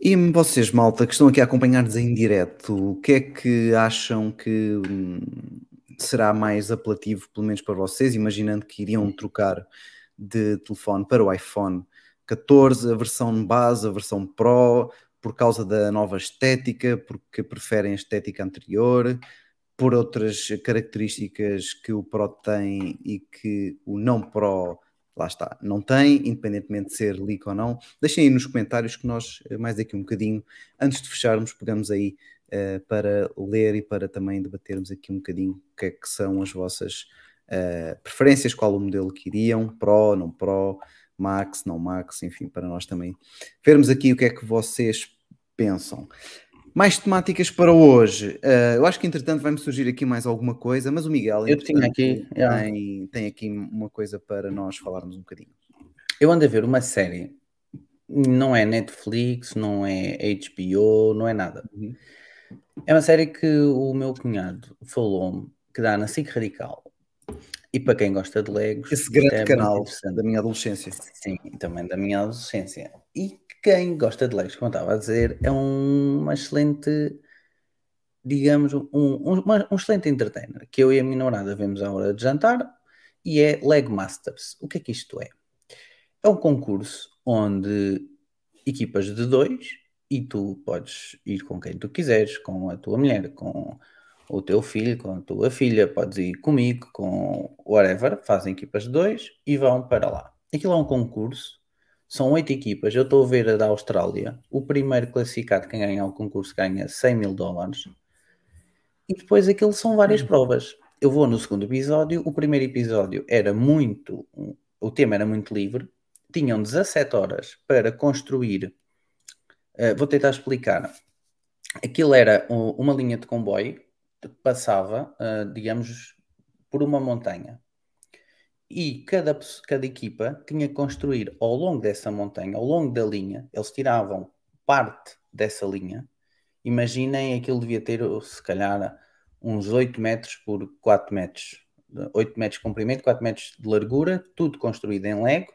E vocês, malta, que estão aqui a acompanhar-nos em direto, o que é que acham que hum, será mais apelativo, pelo menos para vocês, imaginando que iriam trocar de telefone para o iPhone 14, a versão base, a versão Pro, por causa da nova estética, porque preferem a estética anterior, por outras características que o Pro tem e que o não Pro lá está, não tem, independentemente de ser leak ou não. Deixem aí nos comentários que nós, mais daqui um bocadinho, antes de fecharmos, pegamos aí uh, para ler e para também debatermos aqui um bocadinho o que é que são as vossas uh, preferências, qual o modelo que iriam, Pro, não Pro, Max, não Max, enfim, para nós também vermos aqui o que é que vocês pensam. Mais temáticas para hoje. Uh, eu acho que entretanto vai-me surgir aqui mais alguma coisa, mas o Miguel Eu tinha aqui, yeah. tem, tem aqui uma coisa para nós falarmos um bocadinho. Eu ando a ver uma série, não é Netflix, não é HBO, não é nada. Uhum. É uma série que o meu cunhado falou-me que dá na SIC Radical. E para quem gosta de Legos, Esse grande é canal da minha adolescência. Sim, também da minha adolescência. E quem gosta de Legos, como eu estava a dizer, é um- uma excelente, digamos, um, um, uma- um excelente entertainer, que eu e a minha namorada vemos à hora de jantar, e é Lego Masters. O que é que isto é? É um concurso onde equipas de dois, e tu podes ir com quem tu quiseres, com a tua mulher, com o teu filho, com a tua filha, podes ir comigo, com whatever, fazem equipas de dois e vão para lá. Aquilo é um concurso, são oito equipas. Eu estou a ver a da Austrália. O primeiro classificado, quem ganha o concurso, ganha 100 mil dólares. E depois aquilo são várias provas. Eu vou no segundo episódio. O primeiro episódio era muito. O tema era muito livre. Tinham 17 horas para construir. eh, vou tentar explicar. Aquilo era um- uma linha de comboio que passava, ah, digamos, por uma montanha. E cada, cada equipa tinha que construir ao longo dessa montanha, ao longo da linha, eles tiravam parte dessa linha. Imaginem aquilo devia ter, se calhar, uns 8 metros por 4 metros. 8 metros de comprimento, 4 metros de largura, tudo construído em Lego.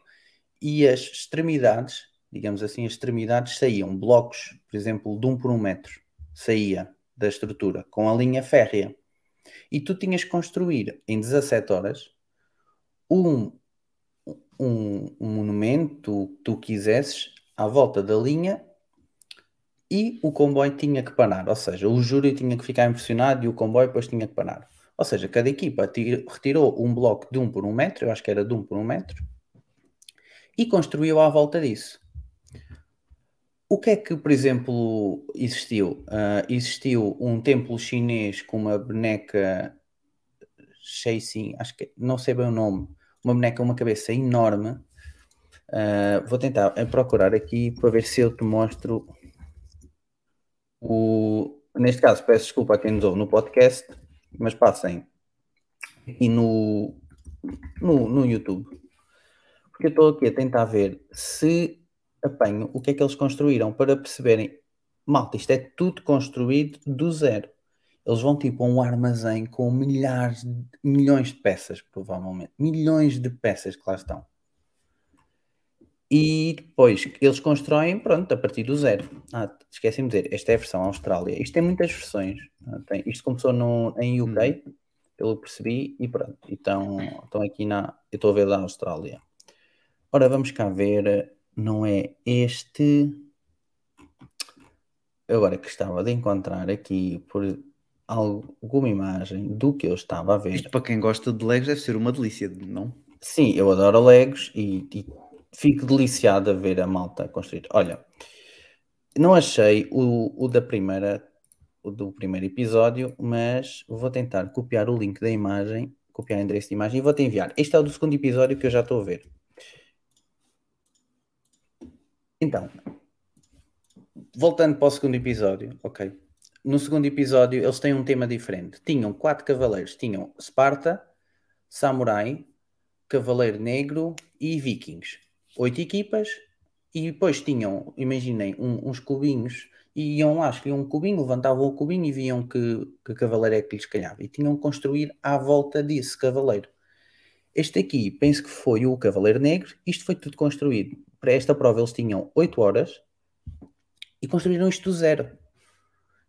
E as extremidades, digamos assim, as extremidades saíam blocos, por exemplo, de 1 por 1 metro. Saía da estrutura com a linha férrea. E tu tinhas que construir em 17 horas um, um, um monumento que tu quisesses à volta da linha e o comboio tinha que parar. Ou seja, o júri tinha que ficar impressionado e o comboio depois tinha que parar. Ou seja, cada equipa ti- retirou um bloco de um por um metro, eu acho que era de um por um metro, e construiu à volta disso. O que é que, por exemplo, existiu? Ah, existiu um templo chinês com uma boneca Sheixin, acho que não sei bem o nome, uma boneca, uma cabeça enorme. Ah, vou tentar eh, procurar aqui para ver se eu te mostro o. Neste caso, peço desculpa a quem nos ouve no podcast, mas passem aqui no, no, no YouTube. Porque eu estou aqui a tentar ver se apanho o que é que eles construíram para perceberem. Malta, isto é tudo construído do zero. Eles vão tipo a um armazém com milhares, de- milhões de peças, provavelmente. Milhões de peças que lá estão. E depois eles constroem, pronto, a partir do zero. Ah, esqueci-me de dizer, esta é a versão Austrália. Isto tem muitas versões. ah, tem- isto começou no, em UK, pelo que percebi, e pronto. Então, estão aqui na. Eu estou a ver da Austrália. Ora, vamos cá ver. Não é este. Agora que estava de encontrar aqui por alguma imagem do que eu estava a ver. Isto para quem gosta de Legos deve ser uma delícia, não? Sim, eu adoro Legos e, e fico deliciado a ver a malta construir. Olha, não achei o, o da primeira, o do primeiro episódio, mas vou tentar copiar o link da imagem, copiar o endereço de imagem e vou-te enviar. Este é o do segundo episódio que eu já estou a ver. Então, voltando para o segundo episódio, ok. No segundo episódio eles têm um tema diferente. Tinham quatro cavaleiros, tinham Esparta, Samurai, Cavaleiro Negro e Vikings. Oito equipas e depois tinham, imaginem, um- uns cubinhos e iam lá, escolhiam um cubinho, levantavam o cubinho e viam que, que cavaleiro é que lhes calhava. E tinham que construir à volta desse cavaleiro. Este aqui, penso que foi o Cavaleiro Negro. Isto foi tudo construído. Para esta prova eles tinham 8 horas e construíram isto do zero.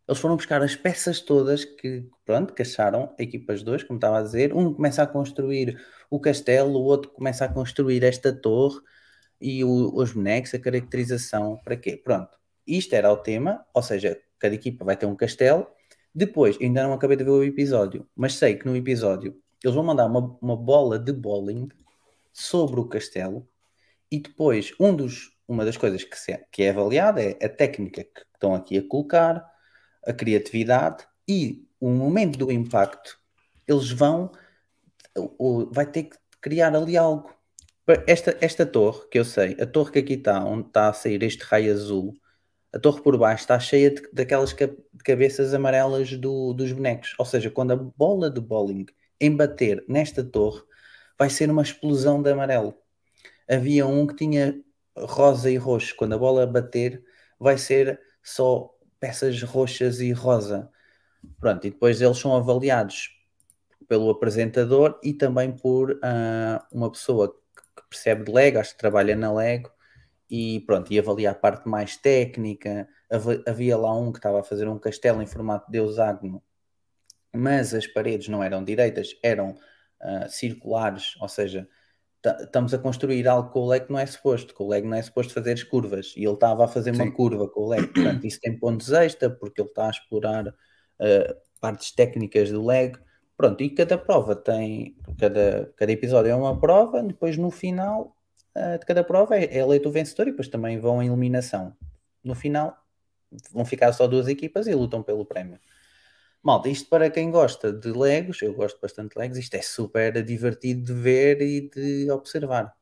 Eles foram buscar as peças todas que, pronto, que acharam, equipas dois, como estava a dizer. Um começa a construir o castelo, o outro começa a construir esta torre e o- os bonecos, a caracterização. Para quê? Pronto. Isto era o tema, ou seja, cada equipa vai ter um castelo. Depois, ainda não acabei de ver o episódio, mas sei que no episódio eles vão mandar uma, uma bola de bowling sobre o castelo e depois um dos, uma das coisas que, se- que é avaliada é a técnica que estão aqui a colocar, a criatividade e o momento do impacto. Eles vão, o- o- vai ter que criar ali algo. Esta, esta torre, que eu sei, a torre que aqui está, onde está a sair este raio azul, a torre por baixo está cheia de, daquelas ca- cabeças amarelas do- dos bonecos. Ou seja, quando a bola de bowling embater nesta torre, vai ser uma explosão de amarelo. Havia um que tinha rosa e roxo. Quando a bola bater, vai ser só peças roxas e rosa. Pronto, e depois eles são avaliados pelo apresentador e também por ah, uma pessoa que percebe de Lego, acho que trabalha na Lego, e pronto, e avalia a parte mais técnica. Havia lá um que estava a fazer um castelo em formato de Deus mas as paredes não eram direitas, eram ah, circulares, ou seja, estamos a construir algo com o que não é suposto, com o Lego não é suposto fazer as curvas, e ele estava a fazer uma Sim. curva com o Lego, portanto isso tem pontos extra, porque ele está a explorar ah, partes técnicas do Lego, pronto, e cada prova tem, cada, cada episódio é uma prova, depois no final ah, de cada prova é, é eleito o vencedor e depois também vão em eliminação. No final vão ficar só duas equipas e lutam pelo prémio. Malta, isto para quem gosta de Legos, eu gosto bastante de Legos, isto é super divertido de ver e de observar.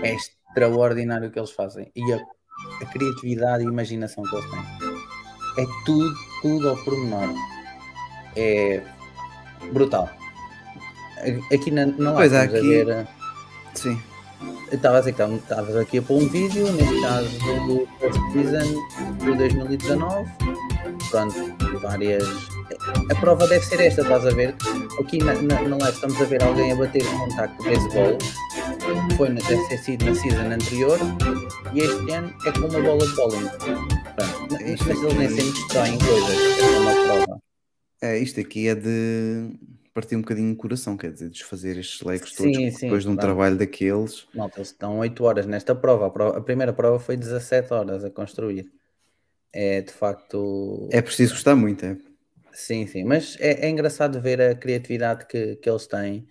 É extraordinário o que eles fazem e a, a criatividade e imaginação que eles têm. É tudo, tudo ao pormenor. É brutal. A- Aqui na, Pois, live estamos aqui- a ver. Sim. eu estava a dizer que estavas aqui a pôr um vídeo, neste caso do First Season de 2019. Pronto, várias. A prova deve ser esta, estás a ver? Aqui na, na, na live estamos a ver alguém a bater um contacto de beisebol. Foi, na- deve ter sido na season anterior. E este ano é com uma bola de bowling. Pronto, mas eles nem sempre destroem coisas. É uma prova. É, isto aqui é de partir um bocadinho o coração, quer dizer, desfazer estes legos Sim, todos, porque sim, depois de um claro. trabalho daqueles. Malta, eles estão 8 horas nesta prova. A, prova. a primeira prova foi 17 horas a construir. É de facto. É preciso gostar muito, é. Sim, sim, mas é, é engraçado ver a criatividade que, que eles têm.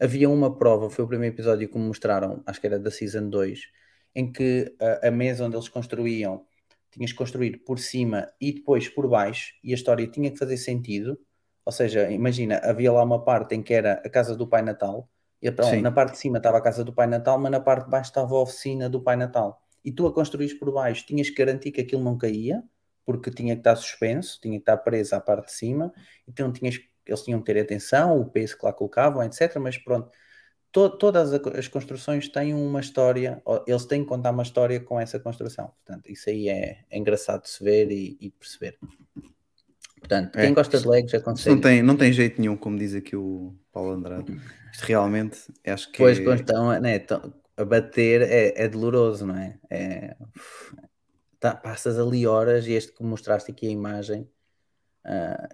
Havia uma prova, foi o primeiro episódio que me mostraram, acho que era da Season 2, em que a, a mesa onde eles construíam, tinhas que construir por cima e depois por baixo, e a história tinha que fazer sentido. Ou seja, imagina, havia lá uma parte em que era a casa do Pai Natal, e então, na parte de cima estava a casa do Pai Natal, mas na parte de baixo estava a oficina do Pai Natal. E tu a construís por baixo, tinhas que garantir que aquilo não caía, porque tinha que estar suspenso, tinha que estar preso à parte de cima, então tinhas, eles tinham que ter atenção, o peso que lá colocavam, etc. Mas pronto, to- todas as construções têm uma história, eles têm que contar uma história com essa construção. Portanto, isso aí é, é engraçado de se ver e, e perceber. Portanto, É, quem gosta de Legos aconselho. não tem, não tem jeito nenhum, como diz aqui o Paulo Andrade. Isto realmente, acho que Pois, é- estão né, a bater é, é doloroso, não é? é tá- passas ali horas e este que mostraste aqui a imagem, ah,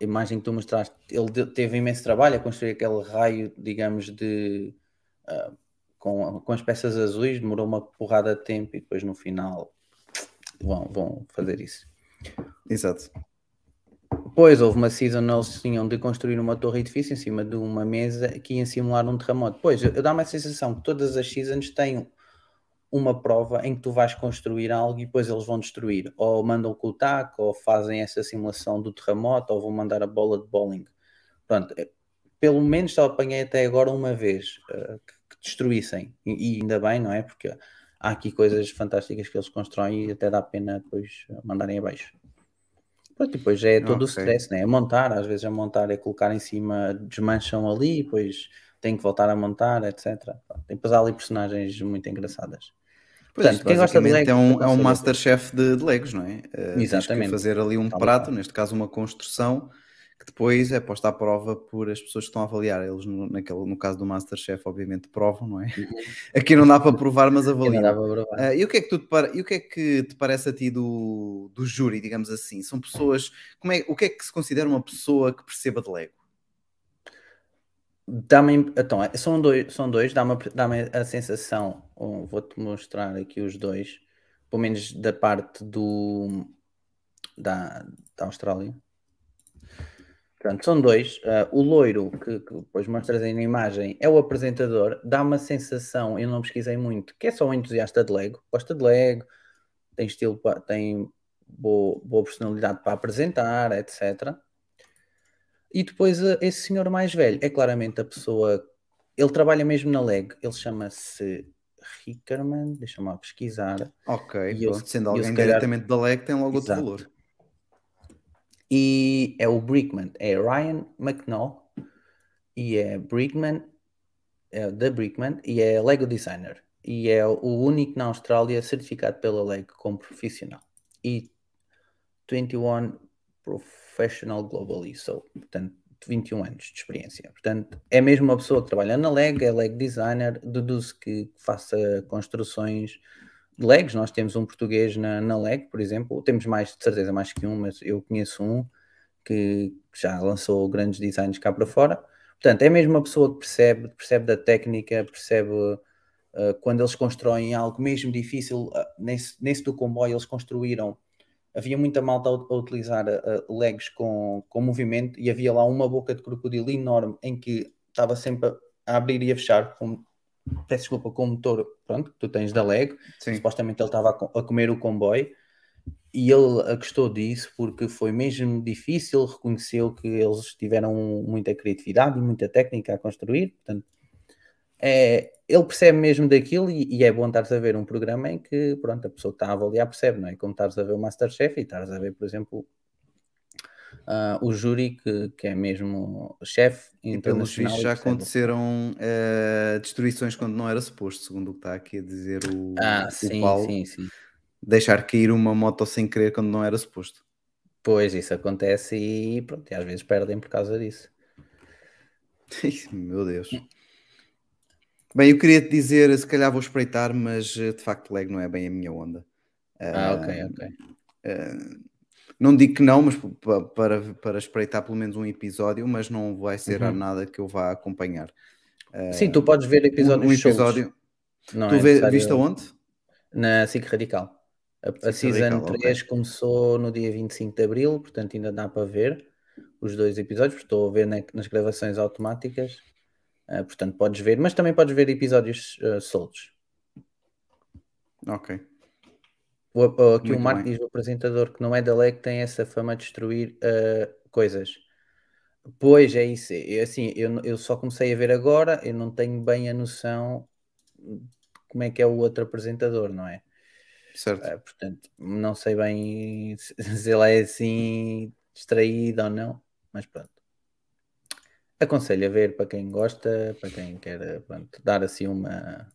a imagem que tu mostraste, ele teve imenso trabalho a construir aquele raio, digamos, de ah, com, com as peças azuis, demorou uma porrada de tempo e depois no final vão, vão fazer isso. Exato. Depois houve uma season onde eles tinham de construir uma torre edifício em cima de uma mesa que ia simular um terremoto. Pois, eu, eu dá-me a sensação que todas as seasons têm uma prova em que tu vais construir algo e depois eles vão destruir. Ou mandam com o taco, ou fazem essa simulação do terremoto, ou vão mandar a bola de bowling. Pronto, eh, pelo menos só apanhei até agora uma vez eh, que, que destruíssem. E, e ainda bem, não é? Porque há aqui coisas fantásticas que eles constroem e até dá pena depois mandarem abaixo. E depois é todo o Ok. stress, né? É montar, às vezes a montar é colocar em cima, desmancham ali, depois tem que voltar a montar, etc. Tem depois há ali personagens muito engraçadas. Pois, Portanto, quem gosta de basicamente é Legos, um, é um. Masterchef de, de Legos, não é? Que Exatamente. fazer ali um Tal prato, neste caso uma construção, que depois é posta à prova por as pessoas que estão a avaliar. Eles, no, naquele, no caso do Masterchef, obviamente provam, não é? Aqui não dá para provar, mas avaliam. dá. Ah, e, o que é que tu te e o que é que te parece a ti do, do júri, digamos assim? São pessoas. Como é, o que é que se considera uma pessoa que perceba de Lego? Dá-me, então, é- são dois, são dois dá-me, a- dá-me a sensação, um, vou-te mostrar aqui os dois, pelo menos da parte do, da, da Austrália. Portanto, são dois. Ah, o loiro, que, que depois mostras aí na imagem, é o apresentador. Dá uma sensação, eu não pesquisei muito, que é só um entusiasta de Lego. Gosta de Lego, tem estilo, tem boa, boa personalidade para apresentar, etc. E depois ah, esse senhor mais velho é claramente a pessoa. Ele trabalha mesmo na Lego. Ele chama-se Rickerman, deixa-me lá pesquisar. Ok, E eu- pronto, sendo eu alguém se calhar- diretamente da LEG tem logo outro Exato. valor. E é o Brickman, é Ryan McNall e é Brickman, é da Brickman e é Lego Designer e é o único na Austrália certificado pela Lego como profissional e 21 Professional Global ISO, portanto 21 anos de experiência. Portanto, é mesmo uma pessoa que trabalha na Lego, é Lego Designer, deduz que faça construções de Legos. Nós temos um português na, na Lego, por exemplo, temos mais, de certeza, mais que um, mas eu conheço um que já lançou grandes designs cá para fora. Portanto, é mesmo uma pessoa que percebe, percebe da técnica, percebe uh, quando eles constroem algo mesmo difícil. uh, nesse, nesse do comboio, eles construíram. Havia muita malta a, a utilizar uh, Legos com, com movimento e havia lá uma boca de crocodilo enorme em que estava sempre a, abrir e a fechar. Com, peço desculpa, com o motor pronto, que tu tens da Lego. Sim. Supostamente ele estava a, co- a comer o comboio e ele gostou disso porque foi mesmo difícil, reconheceu que eles tiveram muita criatividade e muita técnica a construir, portanto, é, ele percebe mesmo daquilo e, e é bom estares a ver um programa em que, pronto, a pessoa está a avaliar, percebe, não é? Como estares a ver o Masterchef e estares a ver, por exemplo, ah, o júri que, que é mesmo chefe E pelos vistos já aconteceram eh, destruições quando não era suposto, segundo o que está aqui a dizer o, Ah, o sim, Paulo. sim, sim. Deixar cair uma moto sem querer quando não era suposto. Pois, isso acontece e pronto, e às vezes perdem por causa disso. Meu Deus. Bem, eu queria te dizer, se calhar vou espreitar, mas eh, de facto leg não é bem a minha onda. Ah, ok, ok. Eh, não digo que não, mas para, para espreitar pelo menos um episódio, mas não vai ser Uhum. nada que eu vá acompanhar. Sim, tu podes ver Um, episódios um soltos, episódio. não tu é vê, necessário- viste aonde? Na SIC Radical. A, a Season Radical, 3 começou no dia 25 de Abril, portanto ainda dá para ver os dois episódios, porque estou a ver na- nas gravações automáticas, Ah, portanto podes ver, mas também podes ver episódios ah, soltos. Ok. O, o- aqui Muito o Marco bem. diz o apresentador que não é da lei que tem essa fama de destruir ah, coisas. Pois é isso, é assim, eu, eu só comecei a ver agora, eu não tenho bem a noção de como é que é o outro apresentador, não é? Certo. Ah, portanto, não sei bem se, se ele é assim distraído ou não, mas pronto. Aconselho a ver para quem gosta, para quem quer pronto, dar assim uma.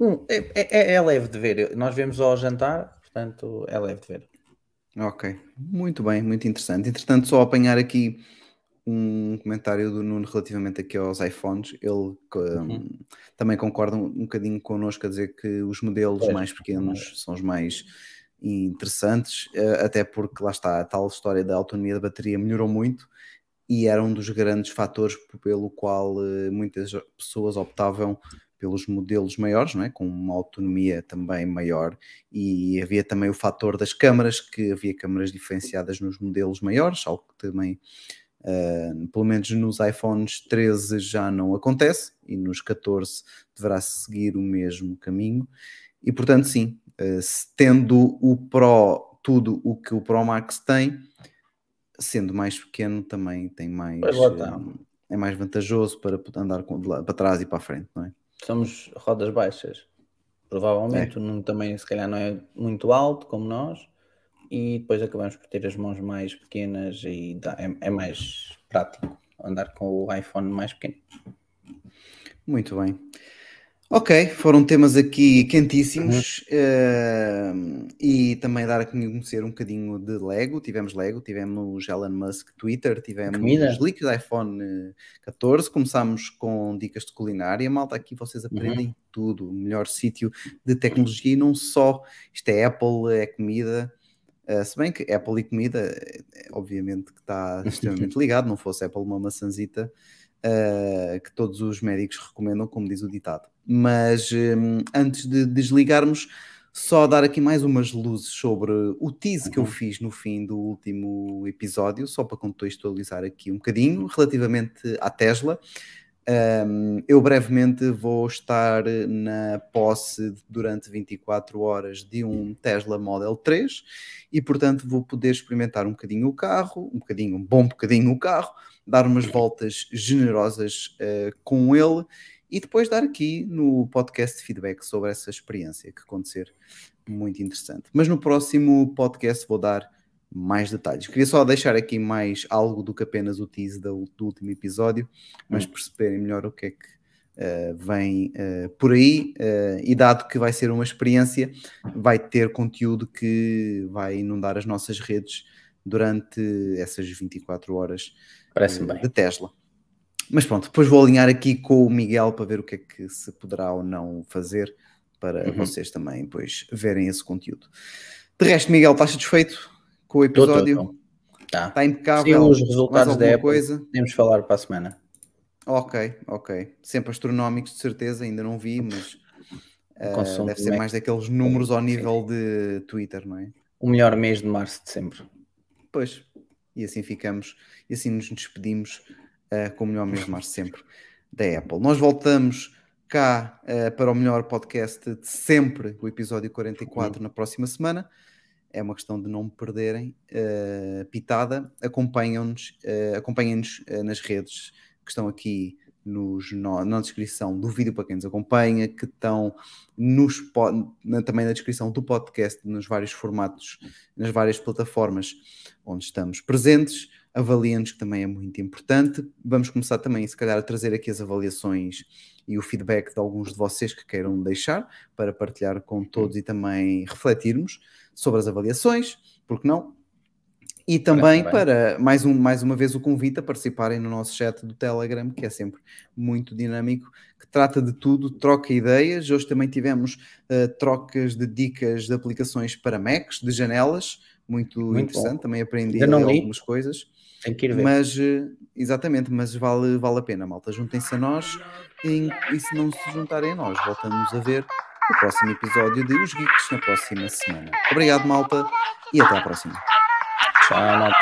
Um, é, é- é leve de ver. Nós vemos ao jantar, portanto é leve de ver. Ok, muito bem, muito interessante. Entretanto, só apanhar aqui um comentário do Nuno relativamente aqui aos iPhones. Ele que, Uhum. também concorda um, um bocadinho connosco a dizer que os modelos Pois, mais pequenos são os mais interessantes, eh, até porque lá está a tal história da autonomia da bateria melhorou muito e era um dos grandes fatores pelo qual eh, muitas pessoas optavam pelos modelos maiores, não é? com uma autonomia também maior, e havia também o fator das câmaras, que havia câmaras diferenciadas nos modelos maiores, algo que também, eh, pelo menos nos iPhones 13 já não acontece, e nos 14 deverá seguir o mesmo caminho, e portanto sim, se tendo o Pro tudo o que o Pro Max tem, sendo mais pequeno também tem mais eh, é mais vantajoso para andar para trás e para a frente, não é? Somos rodas baixas. Provavelmente o Nuno também se calhar não é muito alto como nós. E depois acabamos por ter as mãos mais pequenas e dá- é, é mais prático andar com o iPhone mais pequeno. Muito bem. Ok, foram temas aqui quentíssimos eh, e também dar a conhecer um bocadinho de Lego. Tivemos Lego, tivemos Elon Musk Twitter, tivemos Comida. líquidos iPhone eh, 14. Começámos com dicas de culinária. Malta, aqui vocês aprendem tudo. O melhor sítio de tecnologia e não só. Isto é Apple, é comida. Eh, se bem que Apple e comida, eh, obviamente que está extremamente ligado. Não fosse Apple uma maçãzita, uh, que todos os médicos recomendam, como diz o ditado. Mas um, antes de desligarmos, só dar aqui mais umas luzes sobre o tease que eu fiz no fim do último episódio, só para contextualizar aqui um bocadinho, relativamente à Tesla. Um, eu brevemente vou estar na posse durante 24 horas de um Tesla Model 3 e, portanto, vou poder experimentar um bocadinho o carro, um bocadinho, um bom bocadinho o carro, dar umas voltas generosas uh, com ele e depois dar aqui no podcast feedback sobre essa experiência que acontecer. Muito interessante. Mas no próximo podcast vou dar mais detalhes. Queria só deixar aqui mais algo do que apenas o tease do, do último episódio, mas Hum. perceberem melhor o que é que uh, vem uh, por aí. uh, e dado que vai ser uma experiência, vai ter conteúdo que vai inundar as nossas redes durante essas 24 horas de Tesla. Mas pronto, depois vou alinhar aqui com o Miguel para ver o que é que se poderá ou não fazer para Uhum. vocês também depois verem esse conteúdo. De resto, Miguel, estás satisfeito com o Tô, tô, episódio? tô. Tá. Está impecável? Sim, os resultados da Apple coisa? podemos falar para a semana. Ok, ok. Sempre astronómicos, de certeza, ainda não vi, mas consumo deve de ser Mac. mais daqueles números ao nível de Twitter, não é? O melhor mês de março de sempre. Pois, e assim ficamos, e assim nos despedimos eh, com o melhor mês de março sempre da Apple. Nós voltamos cá eh, para o melhor podcast de sempre, o episódio 44, na próxima semana. É uma questão de não me perderem. eh, pitada, acompanham-nos, eh, acompanhem-nos eh, nas redes que estão aqui nos, no- na descrição do vídeo para quem nos acompanha, que estão nos, na- também na descrição do podcast, nos vários formatos, nas várias plataformas onde estamos presentes. Avaliem-nos, que também é muito importante. Vamos começar também, se calhar, a trazer aqui as avaliações e o feedback de alguns de vocês que queiram deixar para partilhar com todos e também refletirmos sobre as avaliações, porque não? E também para, mais, um, mais uma vez, o convite a participarem no nosso chat do Telegram, que é sempre muito dinâmico, que trata de tudo, troca ideias. Hoje também tivemos eh, trocas de dicas de aplicações para Macs, de janelas, muito, Muito interessante. bom. Também aprendi algumas coisas. Tem que ir ver. Mas, eh, exatamente, mas vale, vale a pena, malta. Juntem-se a nós e se não se juntarem a nós, voltamos a ver o próximo episódio de Os Geeks na próxima semana. Obrigado, malta, e até à próxima. Tchau, malta.